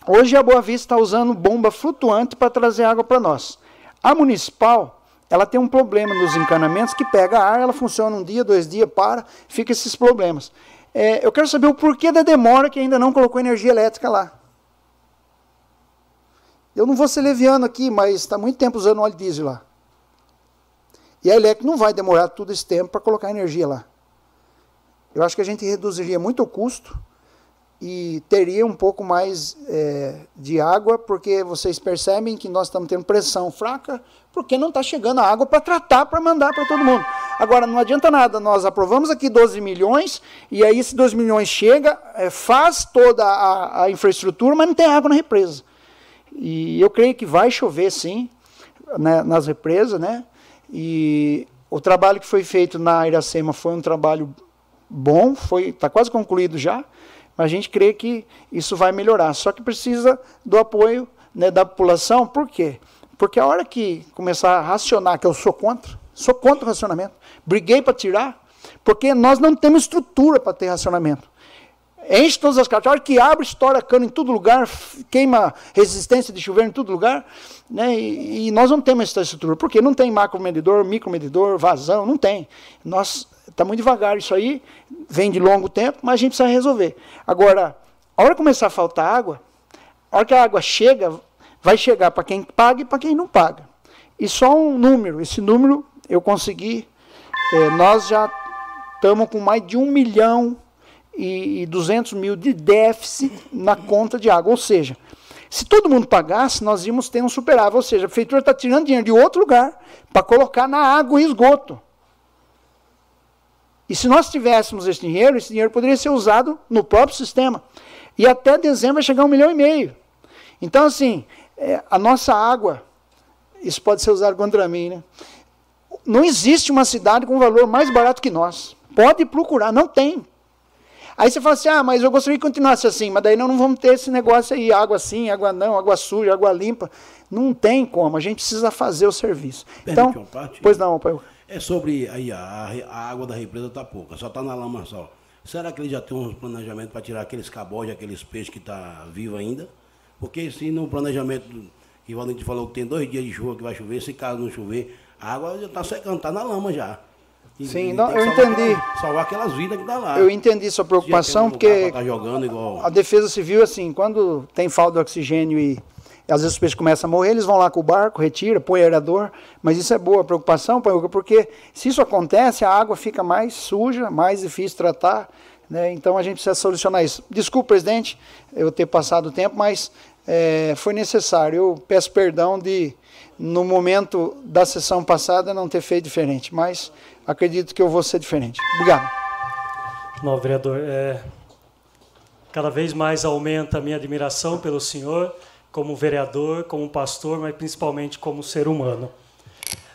Hoje a Boa Vista está usando bomba flutuante para trazer água para nós. A municipal, ela tem um problema nos encanamentos que pega ar, ela funciona um dia, dois dias, para, fica esses problemas. É, eu quero saber o porquê da demora que ainda não colocou energia elétrica lá. Eu não vou ser leviano aqui, mas está muito tempo usando óleo diesel lá. E a elétrica não vai demorar todo esse tempo para colocar energia lá. Eu acho que a gente reduziria muito o custo e teria um pouco mais é, de água, porque vocês percebem que nós estamos tendo pressão fraca, porque não está chegando a água para tratar, para mandar para todo mundo. Agora, não adianta nada, nós aprovamos aqui 12 milhões, e aí esse 12 milhões chega, é, faz toda a, a, infraestrutura, mas não tem água na represa. E eu creio que vai chover sim, né, nas represas, né? E o trabalho que foi feito na Iracema foi um trabalho bom, foi está quase concluído já. Mas a gente crê que isso vai melhorar. Só que precisa do apoio né, da população. Por quê? Porque a hora que começar a racionar, que eu sou contra, sou contra o racionamento, briguei para tirar, porque nós não temos estrutura para ter racionamento. Enche todas as hora que abre, estoura cano em todo lugar, queima resistência de chuveiro em todo lugar. Né? E, e nós não temos essa estrutura. Porque não tem macro medidor, micro medidor, vazão, não tem. Nós Está muito devagar isso aí, vem de longo tempo, mas a gente precisa resolver. Agora, a hora que começar a faltar água, a hora que a água chega, vai chegar para quem paga e para quem não paga. E só um número, esse número eu consegui, é, nós já estamos com mais de um milhão e, e 200 mil de déficit na conta de água. Ou seja, se todo mundo pagasse, nós íamos ter um superável. Ou seja, a prefeitura está tirando dinheiro de outro lugar para colocar na água e esgoto. E se nós tivéssemos esse dinheiro, esse dinheiro poderia ser usado no próprio sistema. E até dezembro vai chegar um milhão e meio. Então, assim, é, a nossa água, isso pode ser usado contra mim, né? Não existe uma cidade com valor mais barato que nós. Pode procurar, não tem. Aí você fala assim, ah, mas eu gostaria que continuasse assim, mas daí não, não vamos ter esse negócio aí, água assim, água não, água suja, água limpa. Não tem como, a gente precisa fazer o serviço. Então, pois não, pai. É sobre aí, a, a água da represa está pouca, só está na lama só. Será que ele já tem um planejamento para tirar aqueles cabojos, aqueles peixes que está vivo ainda? Porque se no planejamento que o Valente falou que tem dois dias de chuva que vai chover, se caso não chover, a água já está secando, está na lama já. Sim, não, eu entendi. Aquelas, salvar aquelas vidas que dá lá. Eu entendi sua preocupação, porque tá jogando igual... a defesa civil, assim, quando tem falta de oxigênio e às vezes os peixes começam a morrer, eles vão lá com o barco, retira, põe aerador, mas isso é boa preocupação, porque se isso acontece, a água fica mais suja, mais difícil tratar, né? então a gente precisa solucionar isso. Desculpa, presidente, eu ter passado o tempo, mas é, foi necessário. Eu peço perdão de, no momento da sessão passada, não ter feito diferente, mas acredito que eu vou ser diferente. Obrigado. Não, vereador, é, cada vez mais aumenta a minha admiração pelo senhor como vereador, como pastor, mas principalmente como ser humano.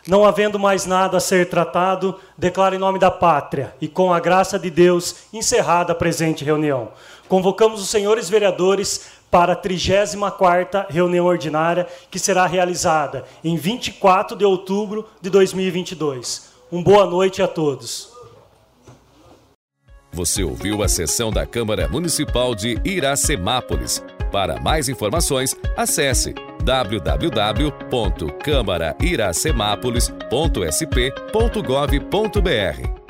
Não havendo mais nada a ser tratado, declaro em nome da pátria e com a graça de Deus encerrada a presente reunião. Convocamos os senhores vereadores para a 34ª reunião ordinária, que será realizada em 24 de outubro de 2022. Um boa noite a todos. Você ouviu a sessão da Câmara Municipal de Iracemápolis. Para mais informações, acesse www.câmarairacemápolis.sp.gov.br.